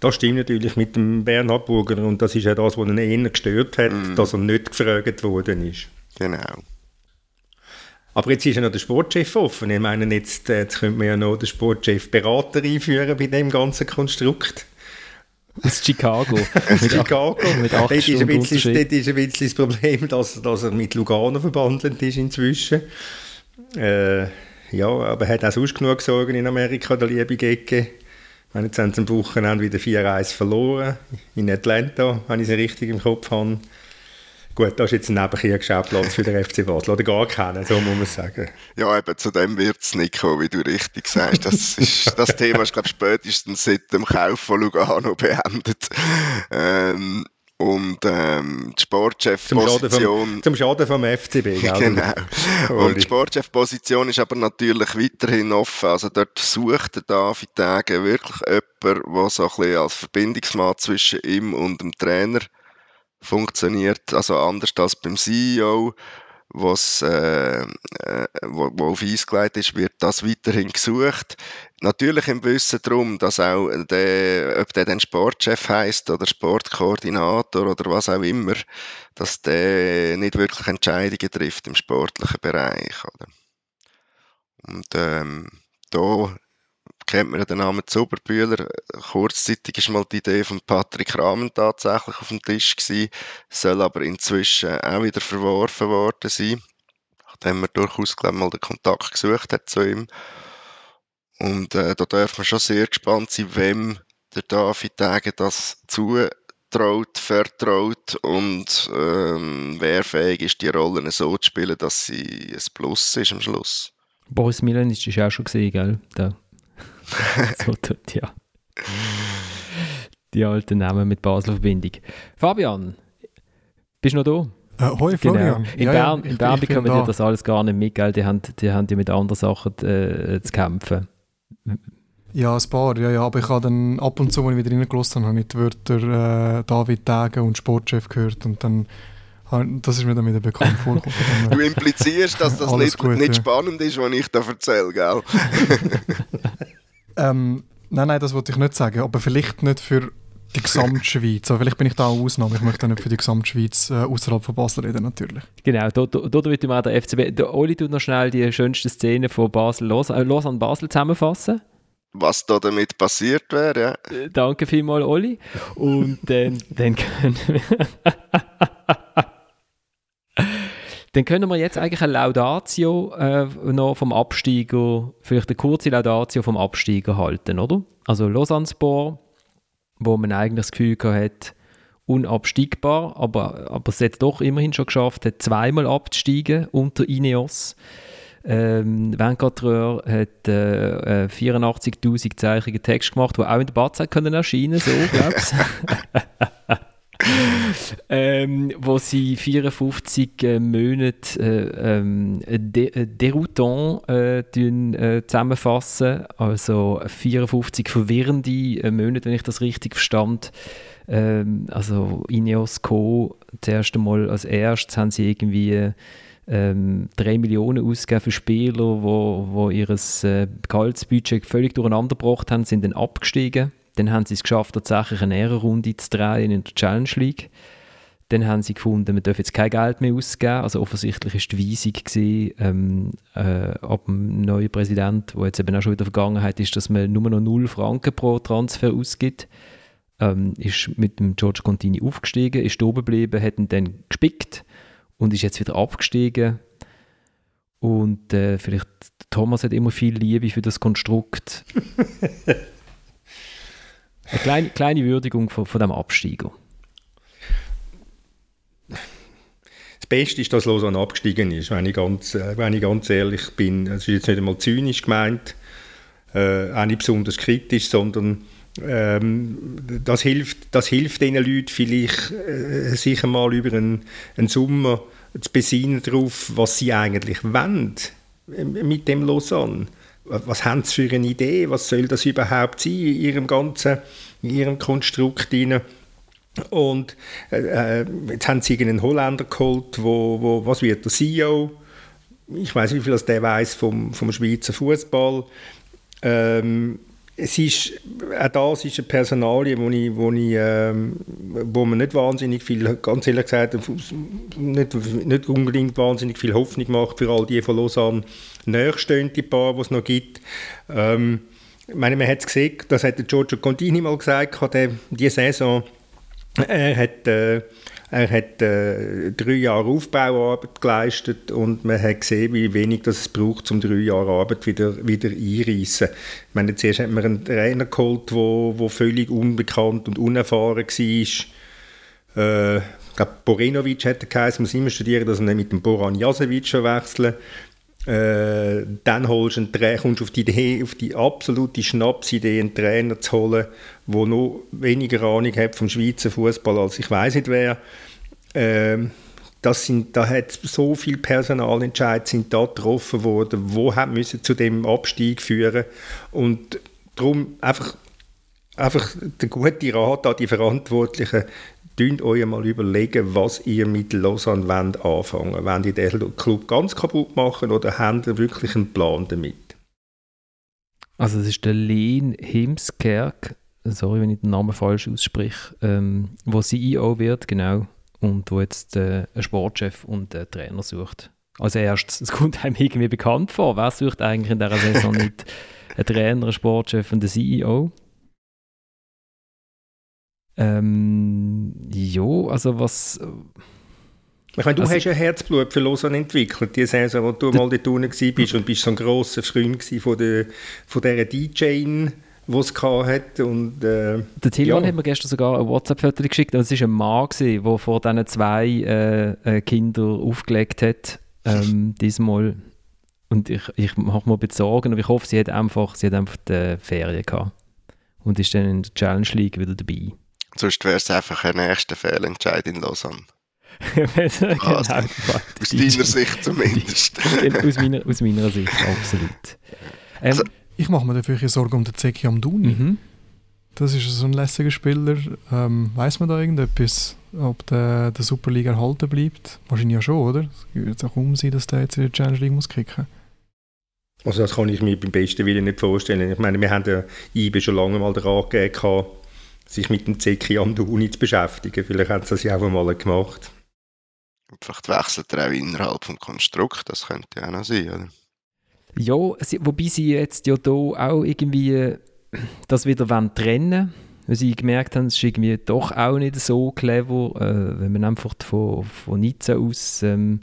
Das stimmt natürlich mit dem Bernhard Burgener und das ist ja das, was ihn eher gestört hat, mm. dass er nicht gefragt worden ist. Genau. Aber jetzt ist ja noch der Sportchef offen. Ich meine, jetzt, äh, jetzt könnte man ja noch den Sportchef Berater einführen bei dem ganzen Konstrukt. Aus Chicago. *laughs* Aus Chicago. Mit acht dort, ist ein bisschen, dort ist ein bisschen das Problem, dass, dass er mit Lugano verbandelt ist inzwischen. Äh, ja, aber er hat auch sonst genug Sorgen in Amerika, der liebe Gecke. meine, jetzt haben sie am Wochenende wieder 4-1 verloren. In Atlanta, wenn ich es richtig im Kopf habe. Gut, das ist jetzt ein Nebenkriegsschauplatz für den FC Basel. Oder gar keinen, so muss man sagen. Ja, eben, zu dem wird es nicht kommen, wie du richtig sagst. Das, ist, das Thema ist, glaube ich, spätestens seit dem Kauf von Lugano beendet. Ähm, Und ähm, die Sportchef-Position... Zum Schaden vom, FCB, gell? *laughs* Genau. Und die Sportchef-Position ist aber natürlich weiterhin offen. Also dort sucht der David Tage wirklich jemanden, der so ein bisschen als Verbindungsmann zwischen ihm und dem Trainer funktioniert. Also anders als beim CEO was, äh, äh, wo, wo auf Eis gelegt ist, wird das weiterhin gesucht. Natürlich im Wissen darum, dass auch der, ob der dann Sportchef heißt oder Sportkoordinator oder was auch immer, dass der nicht wirklich Entscheidungen trifft im sportlichen Bereich. Oder? Und ähm, da kennt man ja den Namen Zuberbühler. Kurzzeitig war mal die Idee von Patrick Rahmen tatsächlich auf dem Tisch gewesen, soll aber inzwischen auch wieder verworfen worden sein, nachdem man durchaus glaub, mal den Kontakt gesucht hat zu ihm. Und äh, da darf man schon sehr gespannt sein, wem der David Tage das zutraut, vertraut und ähm, wer fähig ist, die Rollen so zu spielen, dass sie ein Plus ist am Schluss. Boris Milan ist ja auch schon gesehen, gell? Da *laughs* so tut, ja. Die alten Namen mit Basel-Verbindung. Fabian, bist du noch da? Äh, hoi, genau. Florian. In ja, Bern, ja, in Bern bekommen die das alles gar nicht mit, gell? Die haben, die haben ja mit anderen Sachen äh, zu kämpfen. Ja, ein paar, ja, ja. Aber ich habe dann ab und zu, wenn ich wieder reingelassen habe, habe ich die Wörter äh, David Tage und Sportchef gehört und dann das ist mir dann wieder bekannt *laughs* vorgekommen. du implizierst, dass das nicht, gut, nicht ja. spannend ist, was ich da erzähle, gell? *laughs* ähm, nein, nein, das wollte ich nicht sagen. Aber vielleicht nicht für die Gesamtschweiz. Also vielleicht bin ich da auch Ausnahme. Ich möchte nicht für die Gesamtschweiz äh, außerhalb von Basel reden, natürlich. Genau, da wird auch der FCB. Der Oli tut noch schnell die schönste Szene von Basel los, äh, los an Basel zusammenfassen. Was da damit passiert wäre, ja. Äh, danke vielmals, Oli. Und dann, dann können wir. *laughs* Dann können wir jetzt eigentlich eine Laudatio äh, noch vom Absteiger, vielleicht eine kurze Laudatio vom Absteiger halten, oder? Also Lausanne-Sport, wo man eigentlich das Gefühl hat, unabsteigbar, aber, aber es hat doch immerhin schon geschafft, hat zweimal abzusteigen unter Ineos. Ähm, Vancatreur hat äh, 84'000 äh, Zeichen Text gemacht, die auch in der Batz können erscheinen, so, glaube ich. *laughs* *laughs* ähm, wo sie 54 äh, Monate äh, ähm, de, äh, Deroutant äh, äh, zusammenfassen. Also 54 verwirrende äh, Monate, wenn ich das richtig verstand. Ähm, also Ineos Co. das erste Mal als erstes haben sie irgendwie ähm, 3 Millionen ausgegeben für Spieler, wo, wo ihr äh, Gehaltsbudget völlig durcheinander gebracht haben, sind dann abgestiegen dann haben sie es geschafft, tatsächlich eine Ehrenrunde zu drehen in der Challenge League. Dann haben sie gefunden, wir dürfen jetzt kein Geld mehr ausgeben. Also offensichtlich war die Weisung gewesen, ähm, äh, ab dem neuen Präsident, wo jetzt eben auch schon wieder Vergangenheit ist, dass man nur noch 0 Franken pro Transfer ausgibt. Ähm, ist mit dem George Contini aufgestiegen, ist oben geblieben, hat ihn dann gespickt und ist jetzt wieder abgestiegen. Und äh, vielleicht Thomas hat immer viel Liebe für das Konstrukt. *laughs* Eine kleine, kleine Würdigung von, von dem Absteiger. Das Beste ist, dass Lausanne abgestiegen ist, wenn ich ganz, äh, wenn ich ganz ehrlich bin. Es ist jetzt nicht einmal zynisch gemeint, äh, auch nicht besonders kritisch, sondern ähm, das, hilft, das hilft den Leuten vielleicht, äh, sich einmal über einen, einen Sommer zu besinnen darauf, was sie eigentlich wollen äh, mit dem Lausanne was haben sie für eine Idee, was soll das überhaupt sein in ihrem ganzen, in ihrem Konstrukt hinein. Und äh, äh, jetzt haben sie einen Holländer geholt, wo, wo, was wird der CEO? Ich weiß nicht, wie viel der weiß vom, vom Schweizer Fußball. Ähm, es ist, auch das ist eine Personalie, wo, ich, wo, ich, ähm, wo man nicht wahnsinnig viel, ganz ehrlich gesagt, nicht, nicht unbedingt wahnsinnig viel Hoffnung macht für all die von Lausanne nächststehende Paar, die es noch gibt. Ähm, ich meine, man hat es gesehen, das hat Giorgio Contini mal gesagt, der, die Saison, er hat, äh, er hat äh, drei Jahre Aufbauarbeit geleistet und man hat gesehen, wie wenig das es braucht, um drei Jahre Arbeit wieder, wieder einreißen. Ich meine, zuerst hat man einen Trainer geholt, der wo, wo völlig unbekannt und unerfahren war. Äh, ich glaube, Borinovic hätte geheißen, muss immer studieren, dass nicht mit dem Boran Jasevic wechseln Äh, dann holst du einen Trainer, kommst auf die Idee, auf die absolute Schnapsidee, einen Trainer zu holen, der noch weniger Ahnung hat vom Schweizer Fußball als ich weiß nicht wer. Äh, das sind, da hat so viele Personalentscheidungen sind da getroffen worden, wo haben müssen zu dem Abstieg führen und darum einfach einfach der gute Rat an die Verantwortlichen, Dünnt euch mal überlegen, was ihr mit Lausanne wollt anfangen wollt. Ihr den Club ganz kaputt machen oder habt ihr wirklich einen Plan damit? Also es ist der Len Himskerk, sorry, wenn ich den Namen falsch ausspreche, ähm, wo CEO wird, genau, und wo jetzt äh, einen Sportchef und einen Trainer sucht. Als erstes, es kommt einem irgendwie bekannt vor, wer sucht eigentlich in dieser Saison *laughs* nicht einen Trainer, einen Sportchef und einen CEO? Ähm, jo, also was... Ich meine, du also, hast ein Herzblut für Lausanne entwickelt, die Saison, wo du mal dort unten warst und bist so ein grosser Freund von, der, von dieser DJ, die es hatte. Und, äh, der Tilman ja. hat mir gestern sogar ein WhatsApp-Foto geschickt und es war ein Mann, der vor diesen zwei äh, äh, Kindern aufgelegt hat, ähm, diesmal. Und ich, ich mache mir bezogen und ich hoffe, sie hat einfach, sie hat einfach die Ferien gehabt und ist dann in der Challenge League wieder dabei. Sonst wäre es einfach ein nächster Fehlentscheid in Lausanne. *laughs* genau, also, aus deiner Sicht zumindest. *laughs* aus, meiner, aus meiner Sicht, absolut. Ähm, also, ich mache mir dafür Sorgen um den Zeki Amdouni. Mhm. Das ist so ein lässiger Spieler. Ähm, Weiß man da irgendetwas, ob der, der Superliga erhalten bleibt? Wahrscheinlich ja schon, oder? Es wird auch um sein, dass der jetzt in der Challenge League muss kicken Also das kann ich mir beim besten Willen nicht vorstellen. Ich meine, wir haben ja IBE schon lange mal den Rat gegeben, sich mit dem Zeki an der Uni zu beschäftigen. Vielleicht haben sie das ja auch mal gemacht. vielleicht wechselt er auch innerhalb des Konstrukts, das könnte ja auch noch sein, oder? Ja, wobei sie jetzt ja hier auch irgendwie das wieder trennen wollen, weil sie gemerkt haben, es ist irgendwie doch auch nicht so clever, äh, wenn man einfach von, von Nizza aus ähm,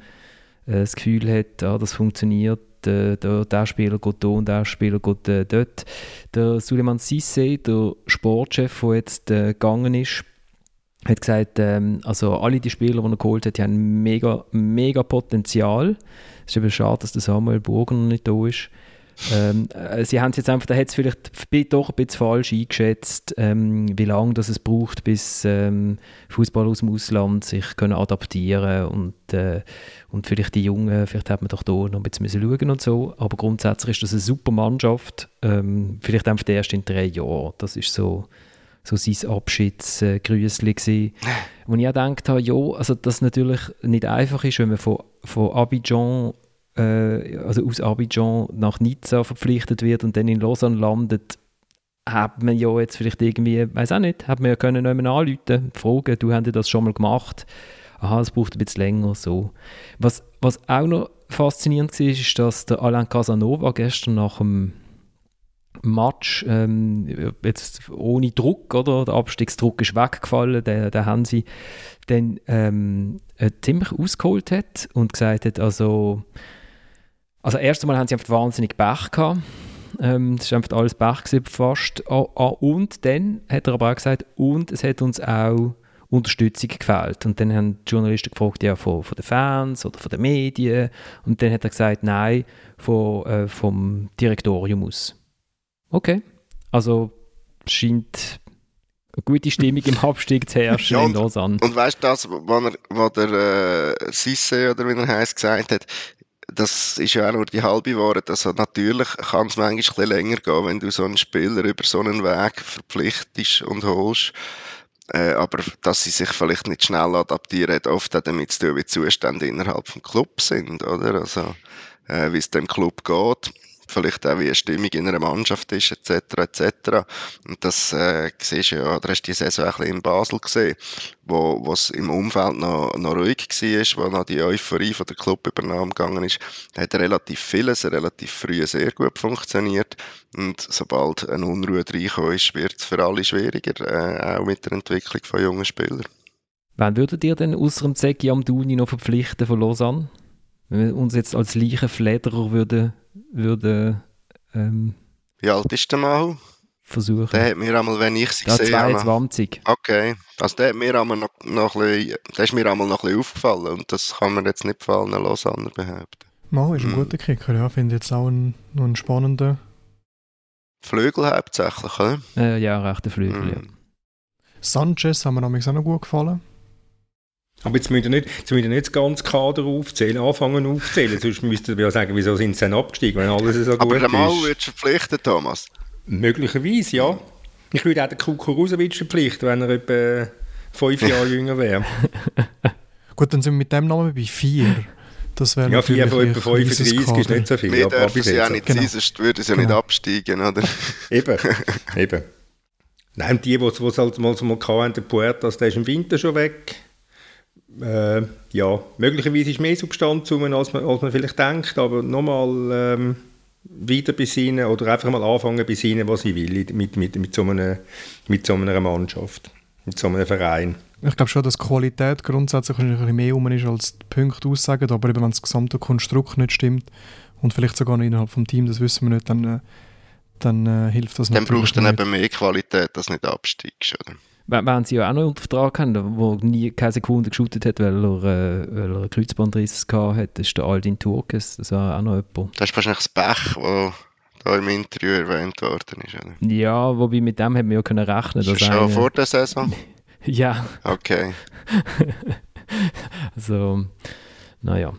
äh, das Gefühl hat, ah, das funktioniert der, der, der Spieler geht da und der Spieler geht äh, dort. Der Suleiman Sisse, der Sportchef, der jetzt äh, gegangen ist, hat gesagt, ähm, also alle die Spieler, die er geholt hat, die haben mega, mega Potenzial. Es ist eben schade, dass der Samuel Burger noch nicht da ist. Ähm, äh, sie haben jetzt einfach, da hat es vielleicht doch ein bisschen falsch eingeschätzt, ähm, wie lange es braucht, bis ähm, Fußball aus dem Ausland sich können adaptieren und äh, und vielleicht die Jungen, vielleicht hat man doch da noch ein bisschen schauen und so, aber grundsätzlich ist das eine super Mannschaft, ähm, vielleicht einfach erst in drei Jahren, das ist so so sein Abschiedsgrüßli gewesen, *laughs* wo ich auch gedacht habe, ja, also dass natürlich nicht einfach ist, wenn man von, von Abidjan äh, also aus Abidjan nach Nizza verpflichtet wird und dann in Lausanne landet, hat man ja jetzt vielleicht irgendwie, weiß auch nicht, hat man ja können jemanden anrufen, fragen, du hast das schon mal gemacht. Aha, es braucht ein bisschen länger, so. Was, was auch noch faszinierend war, ist, dass der Alain Casanova gestern nach dem Match, ähm, jetzt ohne Druck, oder? Der Abstiegsdruck ist weggefallen, den, den haben sie dann ähm, äh, ziemlich ausgeholt hat und gesagt hat, also also erst einmal haben sie einfach wahnsinnig Pech gehabt. Ähm, das war einfach alles Pech gewesen, fast. Ah, ah, und dann hat er aber auch gesagt, und es hat uns auch Unterstützung gefällt. Und dann haben die Journalisten gefragt, ja, von, von den Fans oder von den Medien. Und dann hat er gesagt, nein, von, äh, vom Direktorium aus. Okay. Also scheint eine gute Stimmung im Abstieg zu herrschen ja, und, in Lausanne. Und weißt du das, was der äh, Sisse oder wie er heißt gesagt hat, das ist ja auch nur die halbe Wahrheit. Also natürlich kann es manchmal ein bisschen länger gehen, wenn du so einen Spieler über so einen Weg verpflichtest und holst. Äh, aber dass sie sich vielleicht nicht schnell adaptieren, hat oft auch damit zu tun, wie die Zustände innerhalb des Clubs sind, oder? Also, äh, wie es dem Club geht vielleicht auch wie eine Stimmung in einer Mannschaft ist, etc., etc. Und das äh, siehst du ja, oder hast du die Saison ein bisschen in Basel gesehen, wo es im Umfeld noch, noch ruhig war, wo noch die Euphorie von der Clubübernahme gegangen ist, da hat relativ vieles relativ früh sehr gut funktioniert und sobald eine Unruhe reinkommt, ist, wird es für alle schwieriger, äh, auch mit der Entwicklung von jungen Spielern. Wann würdet ihr denn außer dem Zeki Amdouni noch verpflichten von Lausanne? Wenn wir uns jetzt als Leichenflederer würden würde ähm, Wie alt ist der mal? Versuchen. Der hat mir einmal, wenn ich sie gesehen habe... 22. Okay. Also der hat mir einmal noch, noch ein bisschen, der ist mir einmal noch ein bisschen aufgefallen und das kann man jetzt nicht von allen Lausanner behaupten. Mo ist ein Mhm. guter Kicker, ja. Finde ich jetzt auch einen, noch einen spannenden. Flügel hauptsächlich, oder? Äh, ja, rechter Flügel, ja. Mhm. Sanchez haben mir nämlich auch noch gut gefallen. Aber jetzt müsst ihr nicht, jetzt müsst ihr nicht das ganze Kader aufzählen, anfangen aufzählen, sonst müsstet ihr ja sagen, wieso sind sie denn abgestiegen, wenn alles so Aber gut ist. würdest du verpflichten, Thomas. Möglicherweise, ja. Ich würde auch den Kukurusewitsch verpflichten, wenn er etwa fünf *laughs* Jahre jünger wäre. Gut, dann sind wir mit dem Namen bei vier. Das wäre Ja, vier von etwa ein kleines 35 ist nicht so viel. Wir aber dürfen sie ja nicht Genau. sein, sonst würden sie ja Genau. nicht absteigen, oder? *laughs* Eben, eben. Nein, die, die es halt mal so mal hatten, der Puertas, der ist im Winter schon weg. Äh, ja, möglicherweise ist mehr Substanz rum, als man, als man vielleicht denkt, aber nochmal ähm, wieder besinnen oder einfach mal anfangen besinnen, was ich will mit, mit, mit, so einer, mit so einer Mannschaft, mit so einem Verein. Ich glaube schon, dass Qualität grundsätzlich ein bisschen mehr rum ist, als die Punkte aussagen. Aber eben, wenn das gesamte Konstrukt nicht stimmt und vielleicht sogar noch innerhalb des Teams, das wissen wir nicht, dann, äh, dann äh, hilft das Dann natürlich brauchst du dann nicht. eben mehr Qualität, dass du nicht absteigst, oder? Wenn sie ja auch noch unter Vertrag haben, der nie keine Sekunde geschootet hat, weil er, äh, weil er einen Kreuzbandriss gehabt hat, das ist der Aldin Turkes, das war auch noch jemand. Das ist wahrscheinlich das Pech, das da im Interview erwähnt worden ist, oder? Ja, wobei mit dem hätten wir ja können rechnen Ist das schon einer- vor der Saison? *laughs* Ja, Okay. *laughs* also, naja.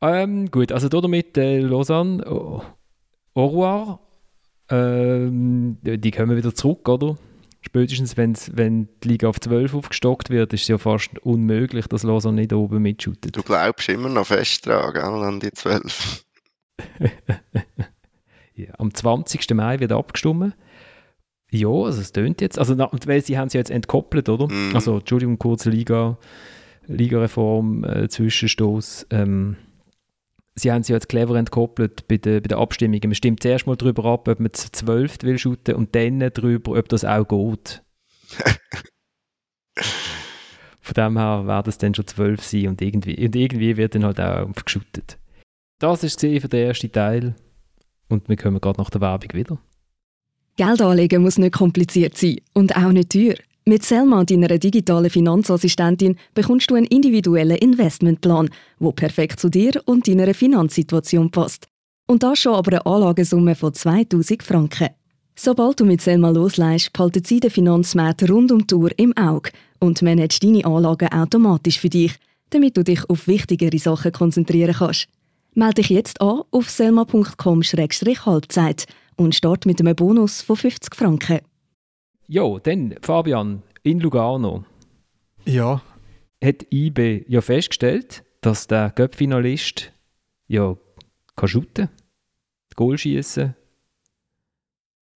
Ähm, gut, also damit äh, Lausanne, oh, au revoir. Ähm, die kommen wieder zurück, oder? Spätestens, wenn die Liga auf 12 aufgestockt wird, ist es ja fast unmöglich, dass Lausanne nicht oben mitschüttet. Du glaubst immer noch fest dran, gell, an die 12. *laughs* Ja, am 20. Mai wird abgestimmt. Ja, also es tönt jetzt. Also, weil sie haben sie jetzt entkoppelt, oder? Mhm. Also, Entschuldigung, kurze Liga, Ligareform, äh, Zwischenstoß. Ähm, sie haben sie jetzt clever entkoppelt bei der, bei der Abstimmung. Man stimmt zuerst mal darüber ab, ob man zu 12 will shooten und dann darüber, ob das auch geht. *laughs* Von dem her werden es dann schon 12 sein und irgendwie, und irgendwie wird dann halt auch geschootet. Das ist für den ersten Teil. Und wir kommen gerade nach der Werbung wieder. Geld anlegen muss nicht kompliziert sein und auch nicht teuer. Mit Selma, deiner digitalen Finanzassistentin, bekommst du einen individuellen Investmentplan, der perfekt zu dir und deiner Finanzsituation passt. Und das schon aber eine Anlagesumme von 2000 Franken. Sobald du mit Selma losleihst, behalten sie den Finanzmarkt rund um die Uhr im Auge und managt deine Anlagen automatisch für dich, damit du dich auf wichtigere Sachen konzentrieren kannst. Melde dich jetzt an auf selma.com-halbzeit und start mit einem Bonus von 50 Franken. Jo, dann Fabian, in Lugano Ja, hat IB ja festgestellt, dass der Göpp-Finalist ja kann shooten, Goal schießen,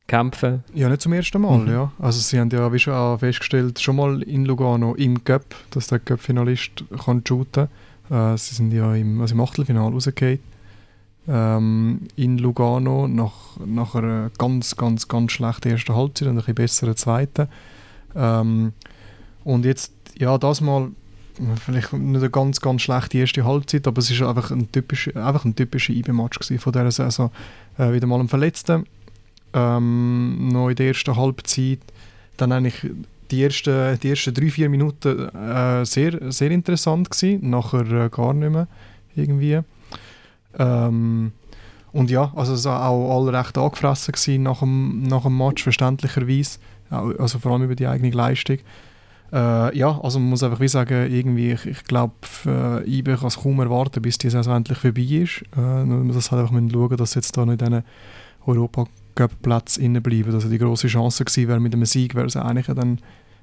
kämpfen. ja, nicht zum ersten Mal, Mhm. ja. Also sie haben ja wie schon auch festgestellt, schon mal in Lugano im Cup, dass der Cup-Finalist kann shooten. Äh, sie sind ja im, also im Achtelfinale rausgefallen. Ähm, in Lugano nach, nach einer ganz, ganz, ganz schlechten ersten Halbzeit und ein bisschen besseren zweiten. Ähm, und jetzt, ja, das mal vielleicht nicht eine ganz, ganz schlechte erste Halbzeit, aber es ist einfach ein typischer, einfach ein typischer IB-Match von dieser Saison. Äh, wieder mal ein Verletzter, ähm, noch in der ersten Halbzeit, dann eigentlich die ersten, die ersten drei, vier Minuten äh, sehr, sehr interessant gewesen, nachher äh, gar nicht mehr irgendwie. Ähm, und ja, also es war auch alle recht angefressen gewesen nach dem, nach dem Match, verständlicherweise, also vor allem über die eigene Leistung. Äh, ja, also man muss einfach wie sagen, irgendwie, ich, ich glaube, äh, IB kann es kaum erwarten, bis die Saison endlich vorbei ist. Äh, nur man muss halt einfach schauen, dass jetzt da nicht diesen Europacup-Platz bleiben. Also die grosse Chance gewesen wäre, mit einem Sieg wäre es eigentlich dann,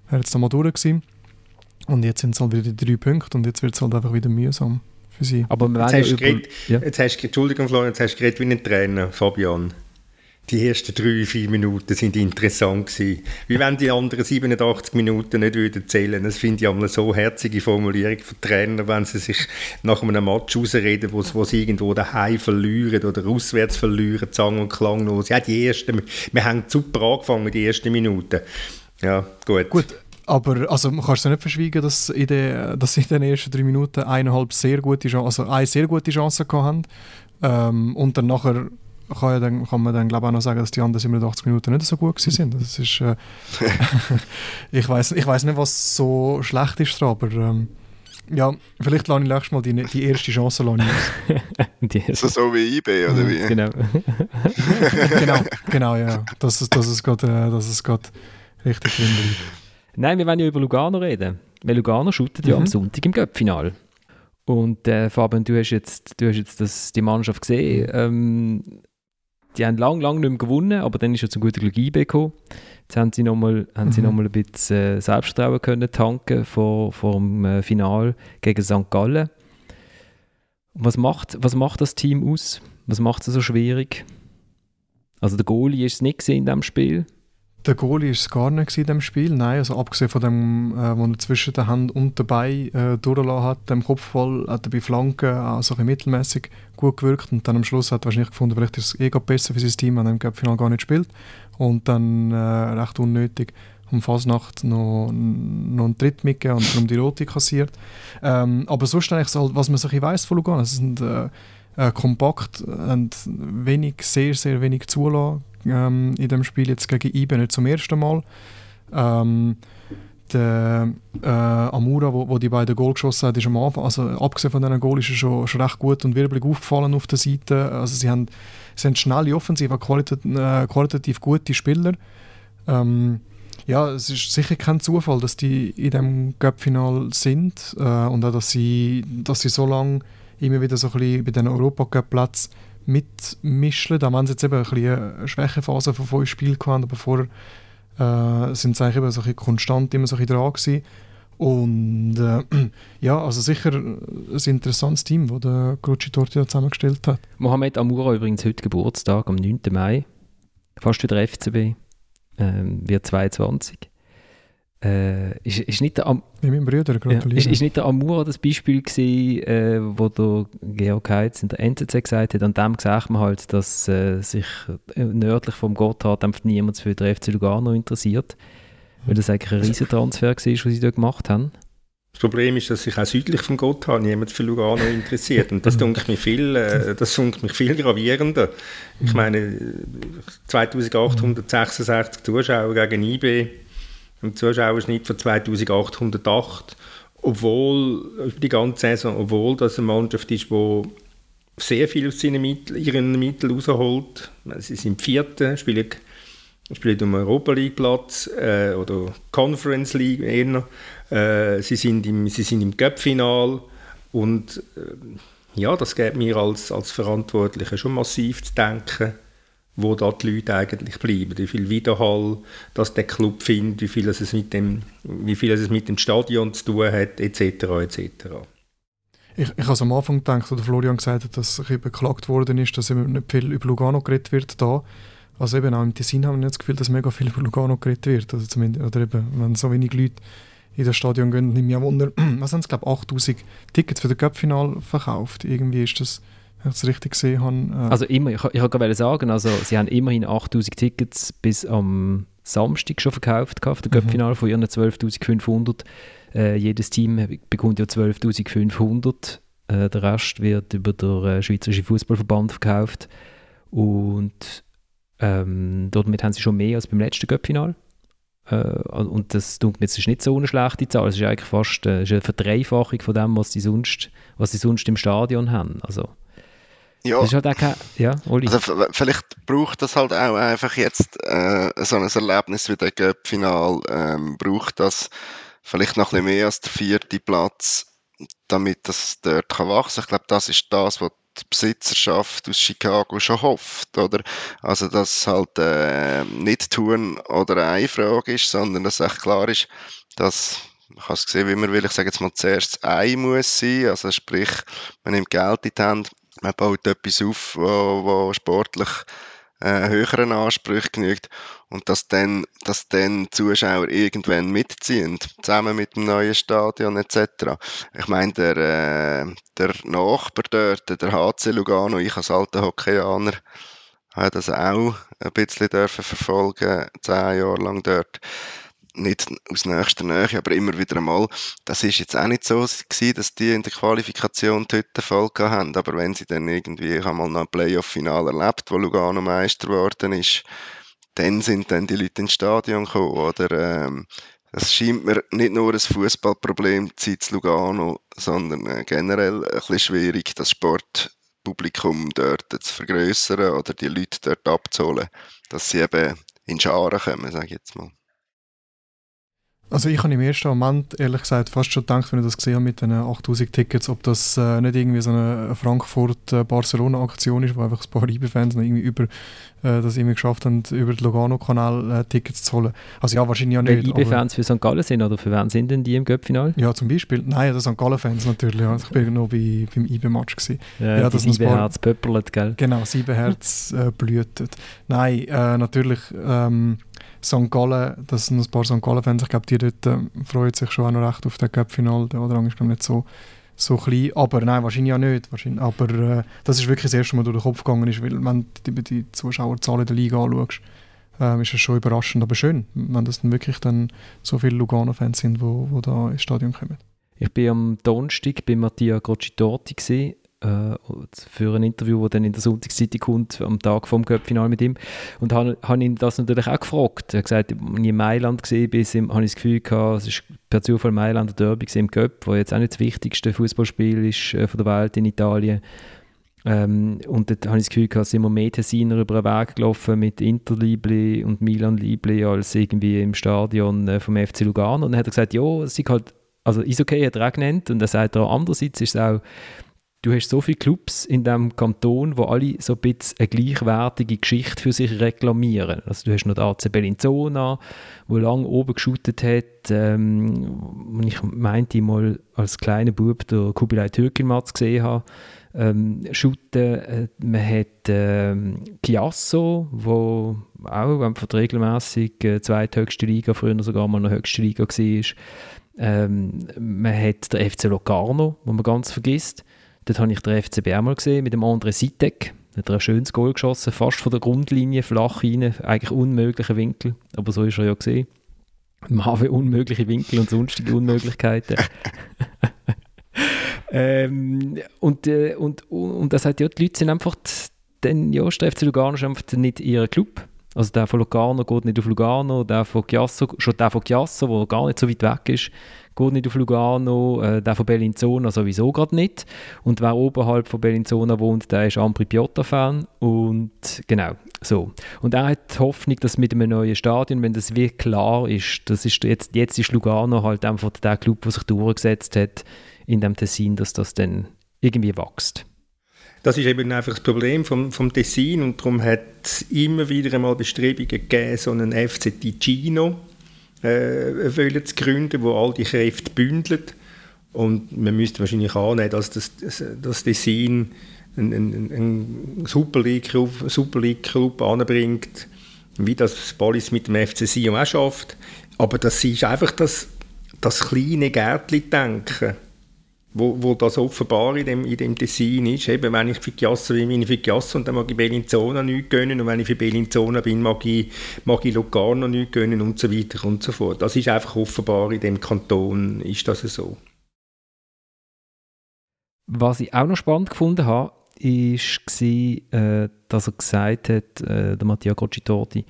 wäre jetzt mal durch gewesen. Und jetzt sind es halt wieder die drei Punkte und jetzt wird es halt einfach wieder mühsam für sie. Aber Jetzt hast über... geredet, Ja. jetzt hast, du- Entschuldigung, Florian, jetzt hast du geredet wie ein Trainer, Fabian. Die ersten drei, vier Minuten sind interessant gewesen. Wie wenn die anderen 87 Minuten nicht würden zählen. Das finde ich einmal so herzige Formulierung von Trainer, wenn sie sich nach einem Match ausreden, wo, sie- wo sie irgendwo daheim verlieren oder auswärts verlieren, sang- und klanglos. Ja, die ersten, wir haben super angefangen, die ersten Minuten. Ja, gut. Gut, aber also, man kann es ja nicht verschweigen, dass, in den, dass sie in den ersten drei Minuten eineinhalb sehr gute Chancen, also eine sehr gute Chance gehabt haben. Ähm, und dann nachher kann, ja dann, kann man dann glaube ich auch noch sagen, dass die anderen 87 Minuten nicht so gut sind. Das ist, äh, *laughs* *laughs* ich weiß ich weiß nicht, was so schlecht ist dran, aber ähm, Ja, vielleicht lasse ich nächstes Mal die, die erste Chance aus. *laughs* also so wie IB, oder wie? Genau. genau, genau, ja. Dass es, dass es gerade äh, richtig drin bleibt. Nein, wir wollen ja über Lugano reden. Weil Lugano shootet mhm. ja am mhm. Sonntag im Göppfinal. Und äh, Fabian, du hast jetzt, du hast jetzt das, die Mannschaft gesehen. Ähm, die haben lang, lang nicht mehr gewonnen, aber dann ist ja zum guten Glück IB gekommen. Jetzt haben sie nochmal mhm. noch ein bisschen äh, Selbstvertrauen können tanken vor, vor dem äh, Final gegen St. Gallen. Was macht, was macht das Team aus? Was macht es so schwierig? Also der Goalie ist es nicht in diesem Spiel. Der Goalie war es gar nicht in diesem Spiel, nein. Also abgesehen von dem, äh, wo er zwischen der Hand und dabei äh, durchgelassen hat, dem Kopfball, hat er bei Flanken also ein mittelmäßig gut gewirkt und dann am Schluss hat er wahrscheinlich gefunden, vielleicht ist es eh besser für sein Team, wenn er im Final gar nicht spielt und dann äh, recht unnötig um Fasnacht noch, noch einen Tritt mitgegeben und darum die Rote kassiert. Ähm, aber sonst eigentlich, so, was man sich weiss von Lugano, es sind äh, äh, kompakt und wenig, sehr, sehr wenig zulassen ähm, in dem Spiel jetzt gegen IBE nicht zum ersten Mal. Ähm, der äh, Amura, wo, wo die beiden Goal geschossen hat, ist am Anfang, also abgesehen von diesem Goal, ist er schon, schon recht gut und wirbelig aufgefallen auf der Seite. Also sie haben, sie haben schnelle Offensive, qualitativ, äh, qualitativ gute Spieler. Ähm, ja, es ist sicher kein Zufall, dass die in dem Cup-Final sind äh, und auch, dass sie, dass sie so lange immer wieder so ein bisschen bei den Europacup-Plätzen mitmischen. Da haben sie jetzt eben ein bisschen eine Schwächephase von fünf Spielen gehabt, aber vorher äh, sind sie eigentlich eben so ein konstant immer so dran gewesen. Und äh, *clears throat* ja, also sicher ein interessantes Team, das der Grucci Tortilla zusammengestellt hat. Mohamed Amoura übrigens heute Geburtstag, am 9. Mai. Fast wieder FCB. Ähm, wird 22. Äh, ist, ist nicht der Am ich meinem Bruder gratulieren. Ja, ist, ist nicht der Amur das Beispiel gewesen, äh, wo der Georg Heitz in der NZZ gesagt hat, an dem sagt man halt, dass äh, sich nördlich vom Gotthard einfach niemand für den FC Lugano interessiert, weil das eigentlich ein riesen Transfer war, den sie dort gemacht haben. Das Problem ist, dass sich auch südlich vom Gotthard niemand für Lugano interessiert. Und das denke mich viel, äh, das mich viel gravierender. Ich meine, 2866 Zuschauer gegen IB im Zuschauerschnitt von 2808, obwohl über die ganze Saison, obwohl das eine Mannschaft ist, die sehr viel aus seinen Mittel, ihren Mitteln rausholt. Sie sind Vierte, spielen, spielen um Europa League Platz äh, oder Conference League eher. Äh, sie sind im, sie sind im Cup-Final und äh, ja, das gibt mir als, als Verantwortlicher schon massiv zu denken wo da die Leute eigentlich bleiben, wie viel Widerhall dass der Club findet, wie viel es mit dem, wie viel es mit dem Stadion zu tun hat, etc. etc. Ich, ich habe am Anfang gedacht, als Florian gesagt hat, dass beklagt worden ist, dass nicht viel über Lugano geredet wird da. Also eben auch im Tessin haben wir nicht das Gefühl, dass mega viel über Lugano geredet wird. Also zumindest, oder eben, wenn so wenig Leute in das Stadion gehen, nimmt mich Wunder, *clears throat* was haben sie, glaube ich, 8000 Tickets für das Cup-Final verkauft. Irgendwie ist das ich es richtig gesehen habe. Äh also immer, ich, ich gerade sagen, also sie haben immerhin 8000 Tickets bis am Samstag schon verkauft für das mhm. Cup-Final von ihren 12.500. Äh, jedes Team bekommt ja 12.500. Äh, der Rest wird über den äh, Schweizerische Fußballverband verkauft. Und ähm, damit haben sie schon mehr als beim letzten Cup-Final. Äh, und das tut mir jetzt nicht so eine schlechte Zahl. Es ist eigentlich fast äh, ist eine Verdreifachung von dem, was sie sonst, was sie sonst im Stadion haben. Also, ja. Das ist halt auch kein, ja, Oli. Also vielleicht braucht das halt auch einfach jetzt äh, so ein Erlebnis wie der Cup-Final, ähm, braucht das vielleicht noch ein bisschen mehr als der vierte Platz, damit das dort kann wachsen. Ich glaube, das ist das, was die Besitzerschaft aus Chicago schon hofft, oder? Also, dass halt äh, nicht tun oder eine Frage ist, sondern dass echt klar ist, dass man kann es sehen, wie man will. Ich sage jetzt mal zuerst, ein muss sein. Also sprich, man nimmt Geld in die Hand, man baut etwas auf, wo, wo sportlich äh, höheren Ansprüchen genügt und dass dann, dass dann Zuschauer irgendwann mitziehen, zusammen mit dem neuen Stadion etc. Ich meine, der, äh, der Nachbar dort, der HC Lugano, ich als alter Hockeyaner, habe das auch ein bisschen dürfen verfolgen, zehn Jahre lang dort nicht aus nächster Nähe, aber immer wieder einmal. Das ist jetzt auch nicht so gewesen, dass die in der Qualifikation Hütte voll haben, aber wenn sie dann irgendwie, ich habe mal noch ein Playoff-Final erlebt, wo Lugano Meister geworden ist, dann sind dann die Leute ins Stadion gekommen, oder, ähm, es scheint mir nicht nur ein Fußballproblem zu Lugano, sondern äh, generell ein bisschen schwierig, das Sportpublikum dort zu vergrößern oder die Leute dort abzuholen, dass sie eben in Scharen kommen, sage ich jetzt mal. Also ich habe im ersten Moment ehrlich gesagt fast schon gedacht, wenn ich das gesehen habe mit den 8000 Tickets, ob das äh, nicht irgendwie so eine Frankfurt-Barcelona-Aktion ist, wo einfach ein paar IB-Fans irgendwie über äh, das irgendwie geschafft haben, über den Lugano-Kanal äh, Tickets zu holen. Also ja, wahrscheinlich ja nicht. Wenn IB-Fans für St. Gallen sind oder für wen sind denn die im Göppfinal? Ja, zum Beispiel. Nein, das St. Gallen-Fans natürlich. Ja. Ich bin noch bei, beim IB-Match Ja, ja das IB-Herz pöppelt, gell? Genau, das IB-Herz äh, blühtet. Nein, äh, natürlich... Ähm, St. Gallen, das sind ein paar St. Gallen-Fans, ich glaube, die dort äh, freuen sich schon auch noch recht auf das Cup-Final. Der Andrang ist, glaube nicht so, so klein. Aber nein, wahrscheinlich ja nicht. Wahrscheinlich, aber äh, das ist wirklich das erste Mal durch den Kopf gegangen, ist, weil wenn du die, die Zuschauerzahlen der Liga anschaust, äh, ist es schon überraschend, aber schön, wenn das dann wirklich dann so viele Lugano-Fans sind, die wo, wo da ins Stadion kommen. Ich bin am Donnerstag bei Mattia Groccitorti äh, für ein Interview, das dann in der Sonntagszeitung kommt, am Tag vom Cup-Final mit ihm. Und habe hab ihn das natürlich auch gefragt. Er hat gesagt, als ich in Mailand bin, habe ich das Gefühl gehabt, es ist per Zufall Mailand Derby im Cup, wo jetzt auch nicht das wichtigste Fußballspiel ist äh, von der Welt in Italien. Ähm, und dort habe ich das Gefühl gehabt, sind wir mehr Tessiner über den Weg gelaufen mit Inter Libli und Milan Libli als irgendwie im Stadion äh, vom FC Lugano. Und dann hat er gesagt, ja, es ist halt, also Isokay hat er auch genannt und er sagt auch, andererseits ist es auch du hast so viele Clubs in diesem Kanton, wo alle so ein bisschen eine gleichwertige Geschichte für sich reklamieren. Also du hast noch den AC Bellinzona, wo lange oben geschootet hat. Ähm, ich meinte mal als kleiner Bub der Kubilai Türkilmatz gesehen habe. Ähm, shooten. Äh, man hat ähm, Chiasso, wo auch einfach regelmäßig äh, zweithöchste Liga, früher sogar mal noch höchste Liga war. Ähm, man hat den FC Locarno, wo man ganz vergisst. Dort habe ich den FCB auch mal gesehen mit dem André Sitek. Da hat er ein schönes Goal geschossen, fast von der Grundlinie, flach rein, eigentlich unmöglicher Winkel, aber so ist er ja gesehen. Marve unmögliche Winkel und sonstige Unmöglichkeiten. *laughs* ähm, und, äh, und, und das heißt, ja, die Leute sind einfach, dann, ja, der FC Lugano ist einfach nicht ihr Club. Also der von Lugano geht nicht auf Lugano, der von Chiasso, schon der von Chiasso, der gar nicht so weit weg ist, geht nicht auf Lugano, äh, der von Bellinzona sowieso gerade nicht. Und wer oberhalb von Bellinzona wohnt, der ist Ampri Piotta-Fan. Und genau, so. Und er hat die Hoffnung, dass mit einem neuen Stadion, wenn das wirklich klar ist, das ist jetzt, jetzt ist Lugano halt einfach der Club, der sich durchgesetzt hat in dem Tessin, dass das dann irgendwie wächst. Das ist eben einfach das Problem vom, vom Tessin und darum hat es immer wieder einmal Bestrebungen gegeben, so einen FC Ticino äh, zu gründen, wo all die Kräfte bündelt. Und man müsste wahrscheinlich annehmen, dass das, das einen, einen, einen Super League-Club Super League anbringt, wie das Ballis mit dem FC Sion auch schafft. Aber das ist einfach das, das kleine Gärtchen-Denken wo, wo das offenbar in dem, in dem Design ist. Eben, wenn ich für Chiasso bin, bin ich für Chiasso und dann mag ich Bellinzona nicht gönnen und wenn ich für Bellinzona bin, mag ich, mag ich Locarno nicht gönnen und so weiter und so fort. Das ist einfach offenbar in dem Kanton ist das so. Was ich auch noch spannend gefunden habe, ist, äh, dass er gesagt hat, äh, der Mattia Goccitorti,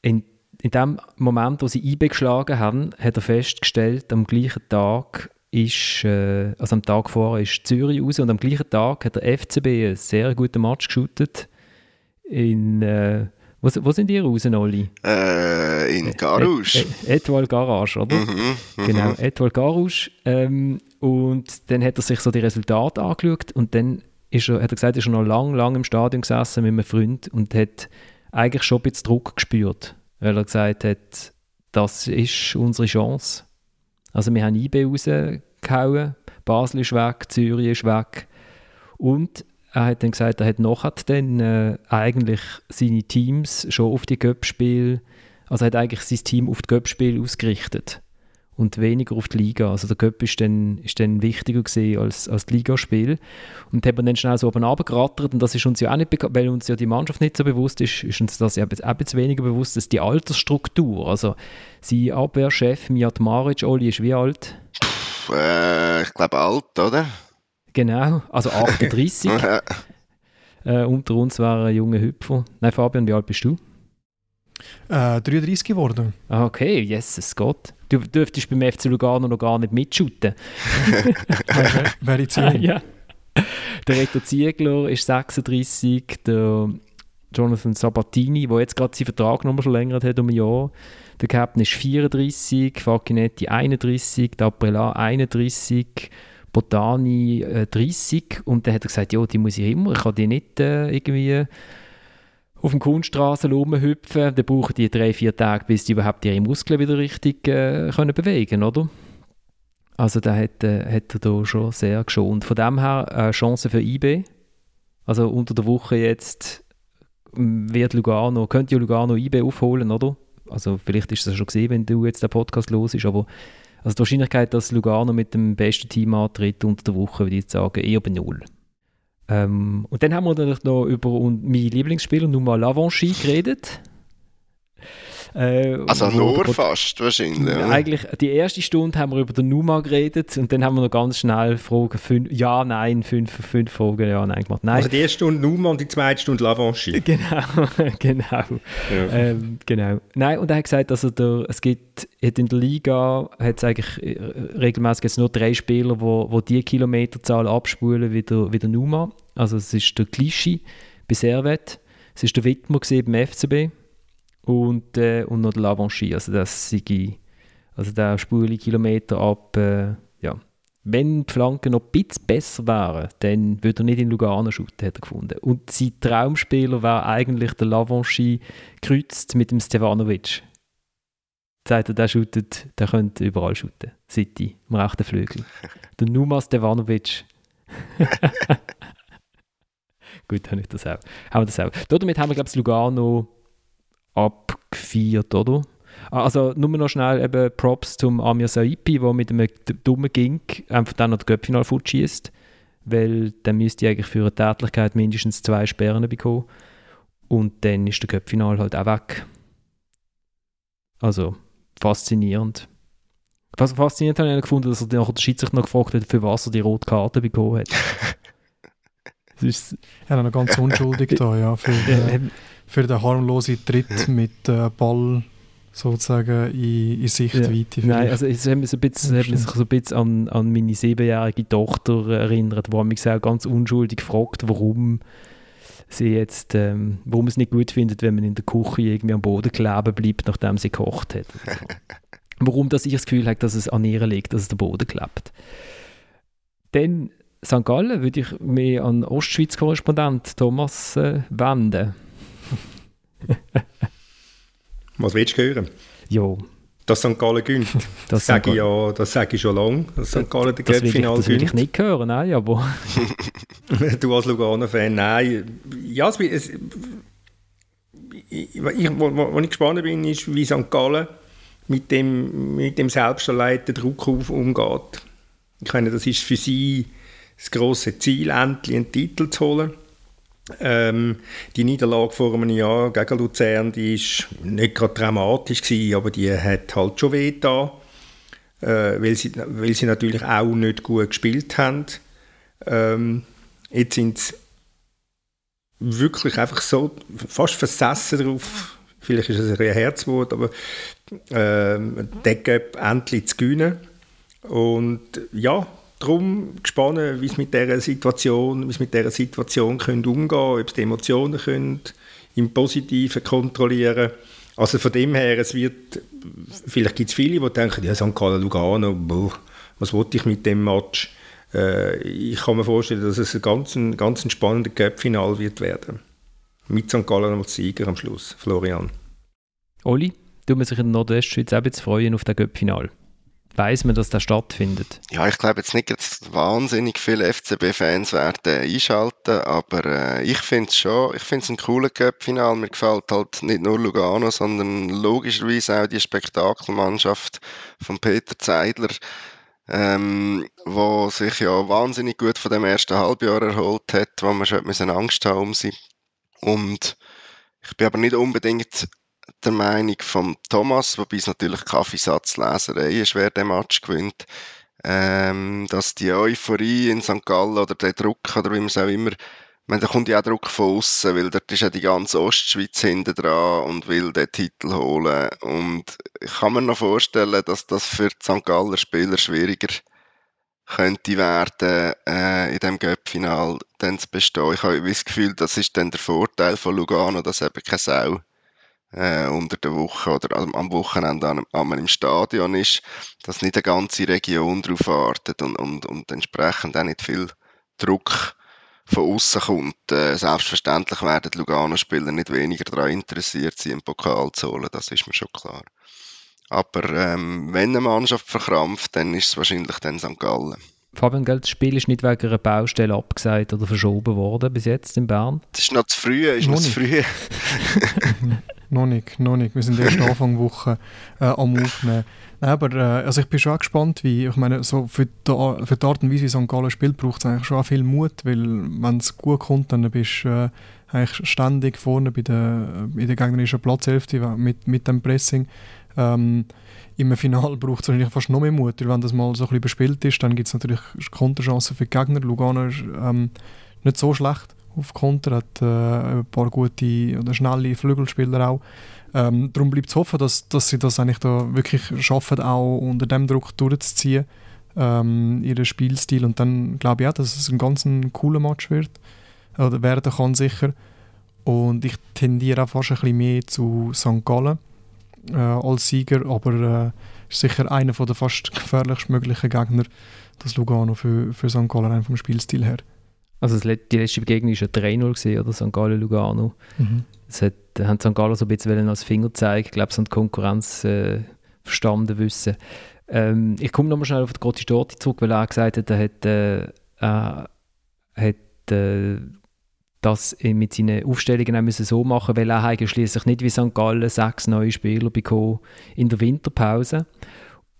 in, in dem Moment, wo sie IB geschlagen haben, hat er festgestellt, am gleichen Tag ist, äh, also am Tag vorher ist Zürich raus und am gleichen Tag hat der FCB einen sehr guten Match geshootet. In, äh, wo, wo sind die raus, Olli? Äh, in Garouche. Etoile Garage, oder? Mhm, mh. Genau, Etoile Garage. Ähm, und dann hat er sich so die Resultate angeschaut und dann ist er, hat er gesagt, ist er noch lang, lang im Stadion gesessen mit einem Freund und hat eigentlich schon ein bisschen Druck gespürt, weil er gesagt hat, das ist unsere Chance also wir haben IB rausgehauen, Basel ist weg, Zürich ist weg. Und er hat dann gesagt, er hat nachher dann äh, eigentlich seine Teams schon auf die Göppspiel, also hat eigentlich sein Team auf die Göppspiel ausgerichtet und weniger auf die Liga. Also der Cup ist dann, ist dann wichtiger gesehen als, als das Ligaspiel. Und haben wir dann schnell so oben runtergerattert und das ist uns ja auch nicht bekannt, weil uns ja die Mannschaft nicht so bewusst ist, ist uns das ja auch jetzt weniger bewusst, dass die Altersstruktur, also sein Abwehrchef Mijat Maric, Oli ist wie alt? Äh, ich glaube alt, oder? Genau, also *laughs* 38. äh, unter uns war ein junger Hüpfer. Nein, Fabian, wie alt bist du? Äh, 33 geworden. Ah, okay, yes, es geht. Du dürftest beim FC Lugano noch gar nicht mitschuten. Wäre ich zu ja. Der Reto Ziegler ist 36, der Jonathan Sabatini, der jetzt gerade seinen Vertrag nochmal verlängert hat um ein Jahr. Der Captain ist 34, Facchinetti 31, der Aprela 31, Botani äh, 30 und dann hat er gesagt, ja, die muss ich immer, ich kann die nicht äh, irgendwie auf dem Kunststraßen rumhüpfen, dann brauchen die drei, vier Tage, bis die überhaupt ihre Muskeln wieder richtig äh, können bewegen oder? Also da hat, äh, hat er da schon sehr geschont. Von dem her äh, Chance für IB. Also unter der Woche jetzt wird Lugano, könnte ja Lugano IB aufholen, oder? Also vielleicht ist das schon gesehen, wenn du jetzt den Podcast los ist, aber also die Wahrscheinlichkeit, dass Lugano mit dem besten Team antritt unter der Woche, würde ich sagen, eher bei null. Ähm, und dann haben wir natürlich noch über meinen Lieblingsspieler Numa Lavanchi geredet. Äh, also nur fast wahrscheinlich. Ja. Eigentlich, die erste Stunde haben wir über den Numa geredet und dann haben wir noch ganz schnell Fragen, fünf, ja, nein, fünf, fünf Fragen, ja, nein gemacht. Nein. Also die erste Stunde Numa und die zweite Stunde Lavanchi. *laughs* Genau, *laughs* genau. Ja. Ähm, genau. Nein, und er hat gesagt, also der, es gibt in der Liga hat es eigentlich äh, regelmäßig jetzt nur drei Spieler, wo, wo die Kilometerzahl abspulen wie der, wie der Numa. Also es ist der Clichy bei Servet, es ist der Wittmer beim FCB und, äh, und noch der Lavanchi. Also das sei, also der spule Kilometer ab, äh, ja. Wenn die Flanken noch ein bisschen besser wären, dann würde er nicht in Lugano shooten, hat er gefunden. Und sein Traumspieler wäre eigentlich der Lavanchi kreuzt mit dem Stevanovic. Sagt er, der shootet, der könnte überall shooten. City, am rechten Flügel. *laughs* Der Numa Stevanovic. *laughs* Gut, habe ich das auch. Haben wir das auch. Damit haben wir, glaube ich, Lugano abgefeiert, oder? Also nur noch schnell eben Props zum Amir Saipi, der mit einem dummen Gink einfach dann noch das Göppfinal schießt, weil dann müsste eigentlich für eine Tätigkeit mindestens zwei Sperren bekommen und dann ist der Göppfinal halt auch weg. Also faszinierend. Faszinierend habe ich gefunden, dass er der Schiedsrichter noch gefragt hat, für was er die rote Karte bekommen hat. *laughs* das ist ja, noch ganz unschuldig *laughs* da, ja. Für, äh, für den harmlosen Tritt mit äh, Ball sozusagen in, in Sichtweite. Ja. Nein, also es hat mich so ein bisschen, hat mich so ein bisschen an, an meine siebenjährige Tochter erinnert, wo mich auch ganz unschuldig fragt, warum sie jetzt, ähm, warum es nicht gut findet, wenn man in der Küche irgendwie am Boden kleben bleibt, nachdem sie gekocht hat. Also, *laughs* warum dass ich das Gefühl habe, dass es an ihr liegt, dass es der Boden klebt. Dann St. Gallen würde ich mich an Ostschweiz-Korrespondent Thomas äh, wenden. *laughs* Was willst du hören? Ja. Dass St. Gallen gönnt. *laughs* Das, sage ich ja, das sage ich schon lange, dass St. Gallen den Cup-Final Das will ich nicht hören, nein, aber... *laughs* du als Lugano-Fan, nein. Ja, es, es, ich, wo, wo, ich gespannt bin, ist, wie St. Gallen mit dem, mit dem selbsterleideten Druck auf umgeht. Ich meine, das ist für sie das große Ziel, endlich einen Titel zu holen. Ähm, die Niederlage vor einem Jahr gegen Luzern, ist nicht gerade dramatisch gewesen, aber die hat halt schon weh da, äh, weil, sie, weil sie natürlich auch nicht gut gespielt haben. Ähm, jetzt sind sie wirklich einfach so fast versessen darauf, vielleicht ist es ein Herzwort, aber ähm, den Cup endlich zu gewinnen. Und ja, darum gespannt, wie es mit dieser Situation, wie mit dieser Situation können umgehen, ob es die Emotionen können im Positiven kontrollieren. Also von dem her, es wird, vielleicht gibt es viele, die denken, ja, St. Gallen Lugano, boah, was wollte ich mit dem Match? Äh, ich kann mir vorstellen, dass es ein ganz, ein ganz spannender Cup-Final wird werden. Mit St. Gallen als Sieger am Schluss, Florian. Oli, du musst dich in der Nordwestschweiz auch jetzt freuen auf das Cup-Final weiß man, dass das stattfindet? Ja, ich glaube jetzt nicht, dass wahnsinnig viele FCB-Fans werden einschalten, aber äh, ich finde es schon, ich finde es ein cooler Cup-Final. Mir gefällt halt nicht nur Lugano, sondern logischerweise auch die Spektakelmannschaft von Peter Zeidler, ähm, wo sich ja wahnsinnig gut von dem ersten Halbjahr erholt hat, wo man schon Angst haben sie. Und ich bin aber nicht unbedingt der Meinung von Thomas, wobei es natürlich Kaffeesatzleserei ist, wer den Match gewinnt, ähm, dass die Euphorie in St. Gallen oder der Druck oder wie man es auch immer meine, da kommt ja auch Druck von außen, weil dort ist ja die ganze Ostschweiz hinten dran und will den Titel holen. Und ich kann mir noch vorstellen, dass das für die St. Galler Spieler schwieriger könnte werden, äh, in dem Göppfinal dann zu bestehen. Ich habe das Gefühl, das ist dann der Vorteil von Lugano, dass eben keine Sau äh, unter der Woche oder am Wochenende an, an im Stadion ist, dass nicht eine ganze Region darauf wartet und, und, und entsprechend auch nicht viel Druck von außen kommt. Äh, selbstverständlich werden die Lugano-Spieler nicht weniger daran interessiert, sie im Pokal zu holen, das ist mir schon klar. Aber ähm, wenn eine Mannschaft verkrampft, dann ist es wahrscheinlich dann St. Gallen. Fabian, das Spiel ist nicht wegen einer Baustelle abgesagt oder verschoben worden bis jetzt in Bern? Das ist noch zu früh, ist noch, noch zu früh. *laughs* noch nicht, noch nicht. Wir sind erst *laughs* Anfang Woche äh, am Aufnehmen. Aber äh, also ich bin schon gespannt, wie, ich meine, so für die, für die Art und Weise, wie St. Gallen spielt, braucht es eigentlich schon viel Mut, weil wenn es gut kommt, dann bist du äh, eigentlich ständig vorne bei der, in der gegnerischen Platzhälfte mit, mit dem Pressing. Ähm, Im Finale braucht es wahrscheinlich fast noch mehr Mut, weil wenn das mal so ein bisschen bespielt ist, dann gibt es natürlich Konterchancen für die Gegner. Lugano ist ähm, nicht so schlecht auf Konter, hat äh, ein paar gute oder schnelle Flügelspieler auch. Ähm, darum bleibt es hoffen, dass, dass sie das eigentlich da wirklich schaffen, auch unter dem Druck durchzuziehen, ähm, ihren Spielstil. Und dann glaube ich auch, dass es ein ganz ein cooler Match wird, oder werden kann sicher. Und ich tendiere auch fast ein bisschen mehr zu St. Gallen äh, als Sieger, aber äh, ist sicher einer der fast gefährlichst möglichen Gegner, das Lugano für, für St. Gallen vom Spielstil her. Also die letzte Begegnung war ja 3-0 oder St. Gallen-Lugano. Mhm. Das hat, haben St. Gallen so ein bisschen als Fingerzeig, ich glaube, so die Konkurrenz äh, verstanden wissen. Ähm, ich komme nochmal schnell auf den Grotti Storti zurück, weil er gesagt hat, er hat, äh, er hat äh, das mit seinen Aufstellungen auch müssen so machen weil er eigentlich schließlich nicht wie St. Gallen sechs neue Spieler bekommen in der Winterpause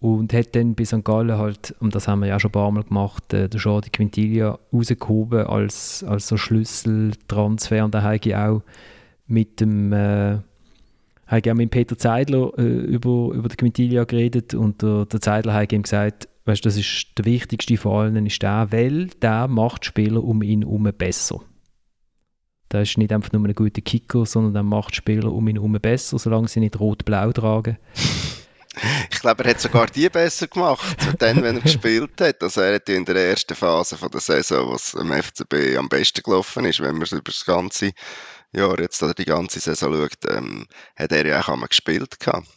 und hat dann bei St. Gallen halt, und das haben wir ja schon ein paar Mal gemacht, äh, der Jordi Quintilia rausgehoben als, als so Schlüsseltransfer und da habe ich auch mit dem äh, auch mit Peter Zeidler äh, über, über den Quintilia geredet und der, der Zeidler hat ihm gesagt, weißt, das ist der wichtigste von allen ist der, weil der macht Spieler um ihn herum besser. Der ist nicht einfach nur ein guter Kicker, sondern der macht Spieler um ihn herum besser, solange sie nicht rot-blau tragen. *laughs* Ich glaube, er hat sogar die besser gemacht, dann, wenn er gespielt hat. Also er hat in der ersten Phase von der Saison, was am FCB am besten gelaufen ist, wenn man es über das ganze Jahr, jetzt die ganze Saison schaut, ähm, hat er ja auch einmal gespielt gehabt.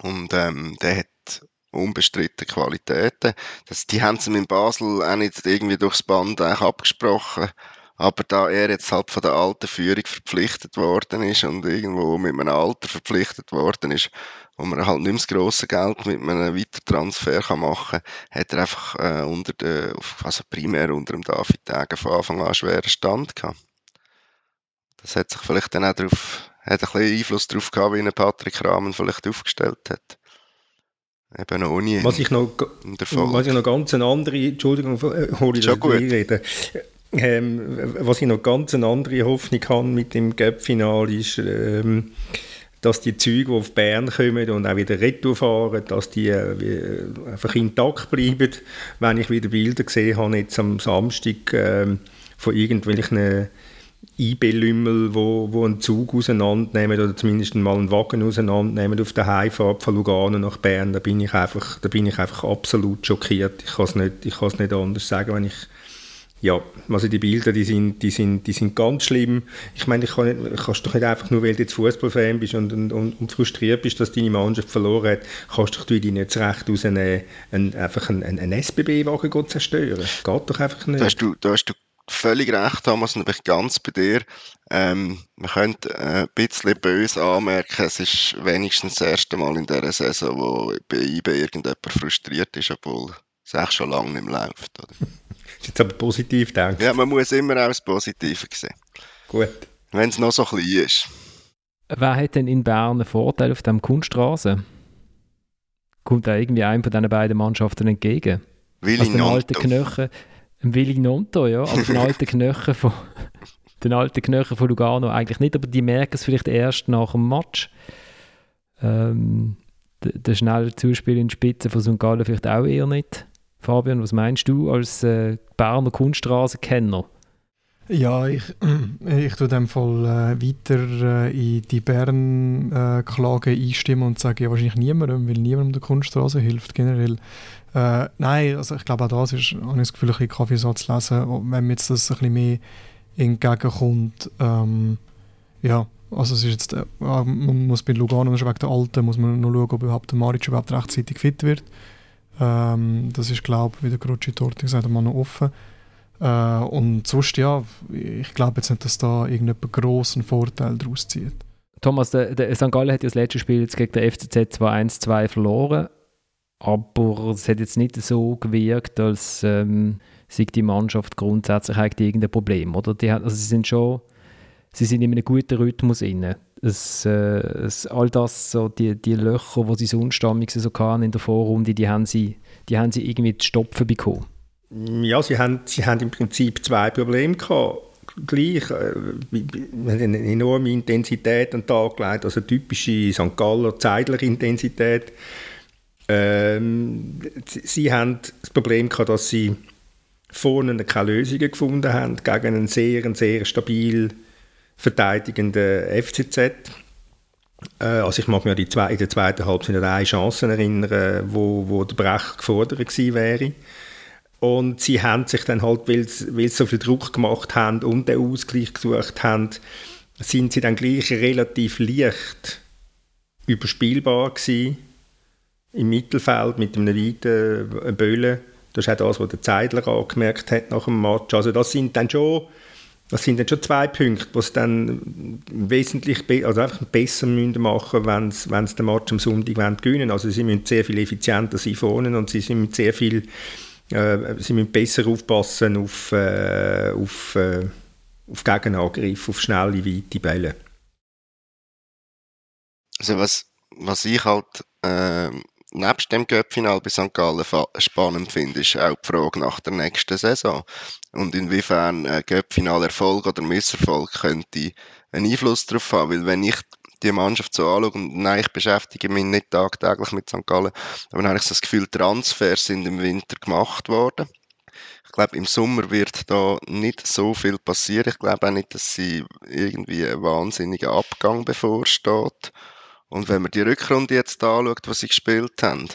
Und ähm, der hat unbestritten Qualitäten. Das, die haben sie mit Basel auch nicht irgendwie durchs Band abgesprochen. Aber da er jetzt halt von der alten Führung verpflichtet worden ist und irgendwo mit einem Alter verpflichtet worden ist, wo man halt nicht mehr das grosse Geld mit einem Weitertransfer kann machen kann, hat er einfach äh, unter der, also primär unter dem David Tage von Anfang an einen schweren Stand gehabt. Das hat sich vielleicht dann auch darauf, hat ein bisschen Einfluss darauf gehabt, wie ihn Patrick Rahmen vielleicht aufgestellt hat. Eben ohne was ich noch, was ich noch ganz eine andere, Entschuldigung, äh, hole ich das reden. Ähm, was ich noch ganz eine andere Hoffnung habe mit dem Gap-Final ist, ähm, dass die Züge, die auf Bern kommen und auch wieder retour fahren, dass die äh, einfach intakt bleiben. Wenn ich wieder Bilder gesehen habe, jetzt am Samstag ähm, von irgendwelchen IB-Lümmel, wo, wo einen Zug auseinandernehmen oder zumindest mal einen Wagen auseinandernehmen auf der Heimfahrt von Lugano nach Bern, da bin ich einfach, da bin ich einfach absolut schockiert. Ich kann es nicht, nicht anders sagen, wenn ich ja, also die Bilder, die sind, die sind, die sind ganz schlimm. Ich meine, ich kann nicht, kannst doch nicht einfach nur, weil du jetzt Fußballfan bist und, und, und, frustriert bist, dass deine Mannschaft verloren hat, kannst du dich nicht zurecht rausnehmen, ein, einfach einen, einen SBB-Wagen zerstören. Geht doch einfach nicht. Da hast du, da hast du völlig recht, Thomas, und ich bin ganz bei dir. Ähm, man könnte äh, ein bisschen böse anmerken, es ist wenigstens das erste Mal in dieser Saison, wo bei IB irgendjemand frustriert ist, obwohl es echt schon lange nicht mehr läuft. Oder? Ist jetzt aber positiv denken. Ja, man muss immer auch das Positive sehen. Gut. Wenn es noch so klein ist. Wer hat denn in Bern einen Vorteil auf dem Kunststraße? Kommt da irgendwie einem von diesen beiden Mannschaften entgegen? Willi also den alten Knöchel, Willi Nonto, ja, aber den alten Knöchel von *laughs* den alten Knöchel von Lugano eigentlich nicht, aber die merken es vielleicht erst nach dem Match. Ähm, der, der schnelle Zuspiel in die Spitze von St. Gallen vielleicht auch eher nicht. Fabian, was meinst du als äh, Berner Kunststraßenkenner? Ja, ich, *clears throat* ich tue dem Fall äh, weiter äh, in die Bern-Klage äh, einstimmen und sage ja wahrscheinlich niemandem, weil niemandem der Kunststraße hilft generell. Äh, nein, also ich glaube auch das ist, habe ich das Gefühl, ein bisschen Kaffeesatz lesen, wenn mir jetzt das ein bisschen mehr entgegenkommt. Ähm, ja, also es ist jetzt, äh, man muss bei Lugano wegen der Alten, muss man nur schauen, ob überhaupt der Maric überhaupt rechtzeitig fit wird. Ähm, das ist, glaube ich, wie der Grucci Torti gesagt hat, noch offen. Äh, und sonst, ja, ich glaube jetzt nicht, dass da irgendjemand grossen Vorteil daraus zieht. Thomas, der, der St. Gallen hat ja das letzte Spiel jetzt gegen den FCZ zwar 1-2 verloren, aber es hat jetzt nicht so gewirkt, als ähm, sei die Mannschaft grundsätzlich irgendein Problem, oder? Die also sie sind schon, sie sind in einem guten Rhythmus inne. Es, äh, es, all das, so die, die Löcher, die sie sonst so hatten in der Vorrunde, die haben sie, die haben sie irgendwie zu stopfen bekommen. Ja, sie haben, sie haben im Prinzip zwei Probleme gehabt. Gleich, äh, eine enorme Intensität an den Tag gelegt, also typische St. Galler Zeidler-Intensität. Ähm, sie haben das Problem gehabt, dass sie vorne keine Lösungen gefunden haben gegen einen sehr, sehr stabil verteidigenden FCZ. Äh, also ich mag mich an die zwei, in der zweiten Halbzeit an eine Chance erinnern, wo, wo der Brech gefordert gewesen wäre. Und sie haben sich dann halt, weil sie so viel Druck gemacht haben und den Ausgleich gesucht haben, sind sie dann gleich relativ leicht überspielbar gewesen im Mittelfeld mit einem weiten Böllen. Das ist auch das, was der Zeidler angemerkt hat nach dem Match. Also das sind dann schon, das sind dann schon zwei Punkte, die es dann wesentlich also einfach besser müssen machen wenn sie den Match am Sonntag gewinnen wollen. Also sie müssen sehr viel effizienter sein vorne und sie sind sehr viel äh, sie müssen besser aufpassen auf, äh, auf, äh, auf Gegenangriff, auf schnelle, weite Bälle. Also was, was ich halt äh, nebst dem Göppfinal bei St. Gallen spannend finde, ist auch die Frage nach der nächsten Saison. Und inwiefern ein Göppfinal-Erfolg oder Misserfolg könnte einen Einfluss darauf haben. Weil wenn ich die Mannschaft so anschaue, und nein, ich beschäftige mich nicht tagtäglich mit St. Gallen, aber dann habe ich das Gefühl, Transfers sind im Winter gemacht worden. Ich glaube, im Sommer wird da nicht so viel passieren. Ich glaube auch nicht, dass sie irgendwie ein wahnsinniger Abgang bevorsteht. Und wenn man die Rückrunde jetzt anschaut, was sie gespielt haben,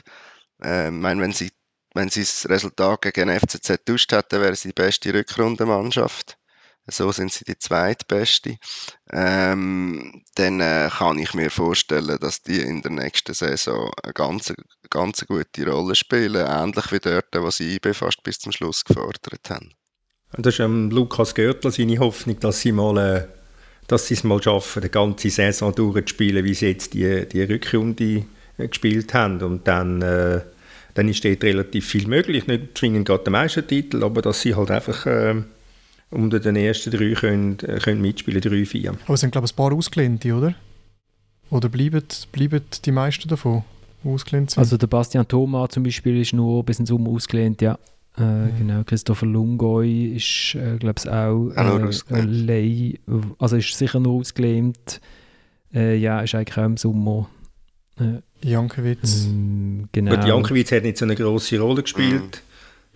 äh, meine, wenn sie wenn sie das Resultat gegen FCZ tauscht hätten, wäre sie die beste Rückrundenmannschaft so sind sie die zweitbeste, ähm, dann äh, kann ich mir vorstellen, dass die in der nächsten Saison eine ganz, ganz gute Rolle spielen, ähnlich wie dort, was sie IB fast bis zum Schluss gefordert haben. Das ist ähm, Lukas Görtler seine Hoffnung, dass sie mal äh, dass sie es mal schaffen, die ganze Saison durchzuspielen, wie sie jetzt die, die Rückrunde äh, gespielt haben und dann äh, dann ist dort relativ viel möglich, nicht zwingend gerade der Meistertitel, aber dass sie halt einfach äh, unter den ersten drei können, äh, können mitspielen, drei, vier. Aber es sind, glaube ich, ein paar Ausgelehnte, oder? Oder bleiben, bleiben die meisten davon ausgelehnt sind? Also der Bastian Thoma zum Beispiel ist nur bis ins Sommer ausgelehnt, ja. Äh, mhm. Genau, Christopher Lungoy ist, äh, glaube ich, auch äh, Lei, also ist sicher nur ausgelehnt. Äh, ja, ist eigentlich auch im Sommer. Äh, Jankiewicz. Ähm, genau. Gut, Jankiewicz hat nicht so eine große Rolle gespielt.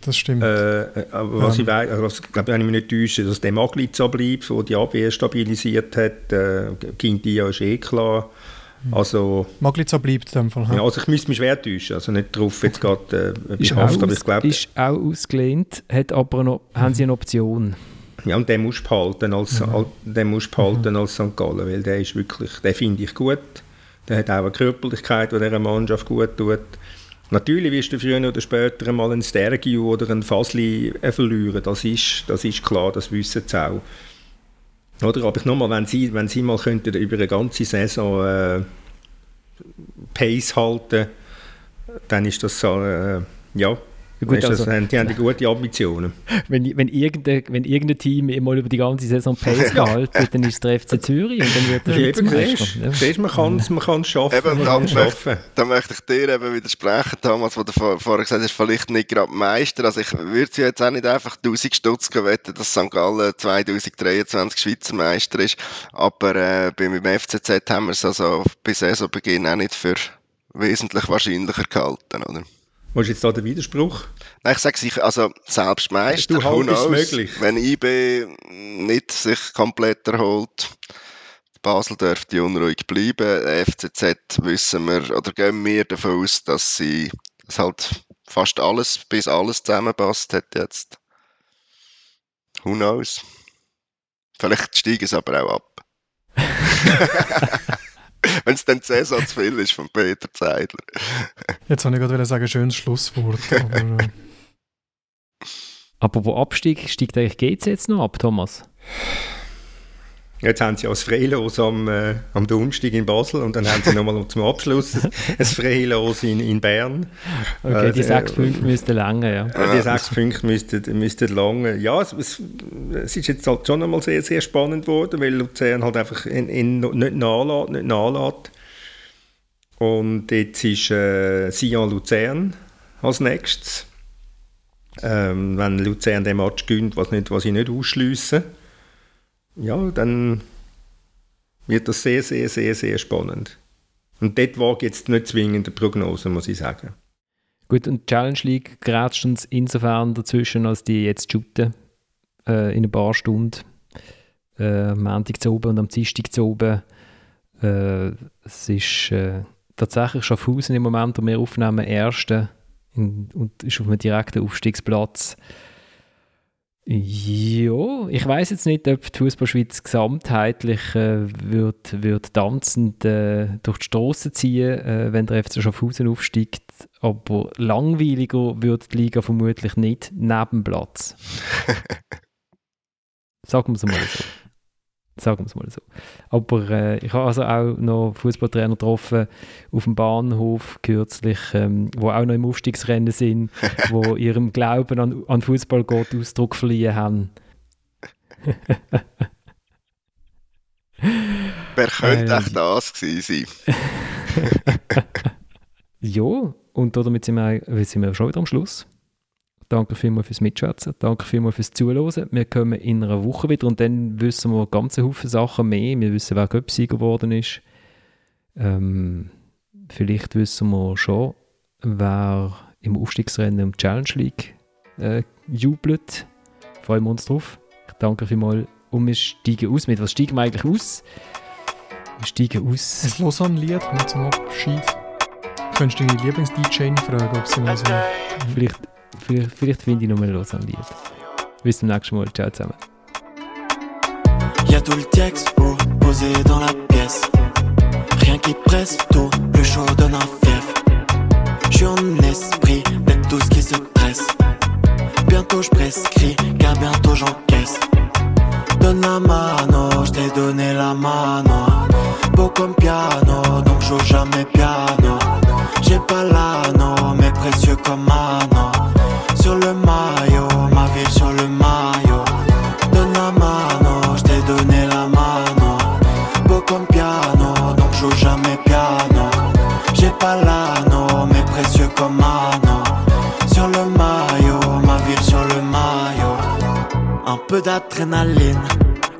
Das stimmt. Äh, aber was ähm. ich weiß, also, glaube, wenn ich mich nicht täusche, dass der Magliza bleibt, der die Abwehr stabilisiert hat, äh, Quintia ist eh klar. Hm. Also, Magliza bleibt in dem Fall. Ja, also ich müsste mich schwer täuschen, also nicht darauf jetzt gerade äh, behaftet, aber ich glaube... Ist auch ausgelehnt, hat aber noch, haben sie eine Option. Ja, und den musst du behalten als, mhm. den musst du behalten mhm. als St. Gallen, weil der ist wirklich, den finde ich gut. Der hat auch eine Körperlichkeit, die dieser Mannschaft gut tut. Natürlich wirst du früher oder später mal einen Stergiu oder einen Fasli äh, verlieren, das ist, das ist klar, das wissen sie auch. Oder, aber nochmal, wenn sie, wenn sie mal könnten über eine ganze Saison äh, Pace halten, dann ist das so, äh, ja, Gut, also, das, die haben die gute Ambitionen. *laughs* Wenn, wenn, irgendein, wenn irgendein Team mal über die ganze Saison *laughs* Pace ja. gehalten, dann ist es der FC Zürich und dann wird der Schweizer Meister. Ja. Siehst, man kann es man schaffen. Eben, dann, möchte, dann möchte ich dir eben widersprechen, Thomas, was du vor, vorher gesagt hast, vielleicht nicht gerade Meister. Also ich würde jetzt auch nicht einfach 1000 Stutz wetten, dass St. Gallen 2023 Schweizer Meister ist. Aber äh, beim FCZ haben wir es also bis Saisonbeginn auch nicht für wesentlich wahrscheinlicher gehalten, oder? Was ist jetzt da der Widerspruch? Nein, ich sage sich, also selbst Meister, du haltest möglich. wenn IB nicht sich komplett erholt, Basel dürfte unruhig bleiben. Der FCZ wissen wir, oder gehen wir davon aus, dass sie dass halt fast alles, bis alles zusammenpasst hat jetzt. Who knows? Vielleicht steigen sie aber auch ab. *laughs* *laughs* Wenn es dann Saison zu viel ist von Peter Zeidler. Jetzt wollte ich gerade sagen, schönes Schlusswort. Aber, äh. wo Abstieg steigt eigentlich GC jetzt noch ab, Thomas? Jetzt haben sie als Freilos am, äh, am Donnerstag in Basel und dann haben sie nochmal zum Abschluss *laughs* ein Freilos in, in Bern. Okay, die äh, sechs Punkte müssten länger, ja. ja. Die sechs Punkte müssten, müssten länger. Ja, es, es, es, ist jetzt halt schon einmal sehr, sehr spannend geworden, weil Luzern halt einfach in, in, nicht nachlässt, nicht nachlässt. Und jetzt ist äh, Sion Luzern als nächstes. Ähm, wenn Luzern den Match gewinnt, was, nicht, was ich nicht ausschliessen ja, dann wird das sehr, sehr, sehr, sehr spannend. Und dort ich jetzt nicht zwingend eine Prognose, muss ich sagen. Gut, und die Challenge League grätscht uns insofern dazwischen, als die jetzt shooten äh, in ein paar Stunden. Äh, am Montag zu oben und am Dienstag zu oben. Äh, es ist äh, tatsächlich Schaffhausen im Moment, wo wir aufnehmen, Erste in, und ist auf einem direkten Aufstiegsplatz. Ja, ich weiß jetzt nicht, ob die Fußballschweiz gesamtheitlich äh, wird, wird tanzend äh, durch die Straße ziehen, äh, wenn der FC Schaffhausen aufsteigt. Aber langweiliger wird die Liga vermutlich nicht neben Platz. *laughs* Sagen wir es mal so. Sagen wir es mal so. Aber äh, ich habe also auch noch Fußballtrainer getroffen auf dem Bahnhof kürzlich, ähm, wo auch noch im Aufstiegsrennen sind, *laughs* wo ihrem Glauben an, an Fußballgott Ausdruck verliehen haben. *laughs* Wer könnte ähm, echt das gewesen sein? *laughs* ja, und damit sind wir, sind wir schon wieder am Schluss. Danke vielmals fürs Mitschätzen, danke vielmals fürs Zuhören. Wir kommen in einer Woche wieder und dann wissen wir ganze Haufen Sachen mehr. Wir wissen, wer Göpsieger geworden ist. Ähm, vielleicht wissen wir schon, wer im Aufstiegsrennen um die Challenge League äh, jubelt. Freuen wir uns drauf. Danke vielmals. Und wir steigen aus. Mit was steigen wir eigentlich aus? Wir steigen aus. Ein Lausanne-Lied mit zum Abschied. Könntest du deine Lieblings-DJ fragen, ob sie mal so... Vielleicht Vielleicht, vielleicht finde ich. Bis zum nächsten Mal. Ciao zusammen. Tout le posé dans la pièce. Rien qui presse, tout plus chaud donne un fief. J'suis en esprit d'être tout ce qui se presse. Bientôt je prescris, car bientôt j'encaisse. Donne la mano, j't'ai donné la mano. Beau comme piano, donc joue jamais piano. J'ai pas l'anneau, mais précieux comme mano d'adrénaline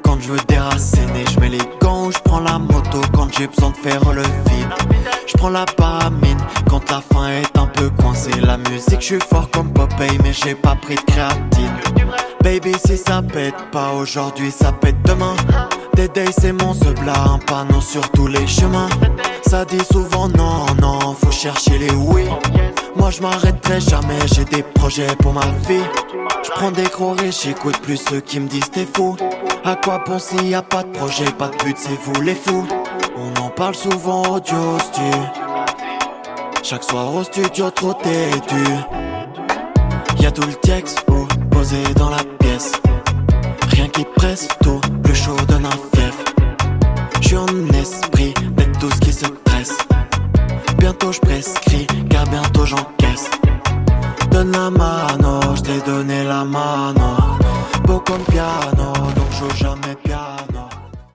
quand je veux déraciner. Je mets les gants, je prends la moto quand j'ai besoin de faire le vide. Je prends la paramine quand la fin est un peu coincée. La musique, je suis fort comme Popeye, mais j'ai pas pris de créatine. Baby, si ça pète pas aujourd'hui, ça pète demain. Dédé, c'est mon là, un panneau sur tous les chemins. Ça dit souvent non, non, faut chercher les oui. Moi je m'arrêterai jamais, j'ai des projets pour ma vie. Je prends des gros riches, j'écoute plus ceux qui me disent t'es fou. À quoi penser, y a pas de projet, pas de but, c'est vous les fous. On en parle souvent au tu Chaque soir au studio trop têtu. Y'a tout le texte posé dans la pièce. Rien qui presse, tout plus chaud d'un fief. J'suis en esprit d'être tout ce qui se presse. Bientôt je prescris, car bientôt j'encaisse. Donne la mano, j't'ai donné la mano. Beau comme piano, donc joue jamais piano.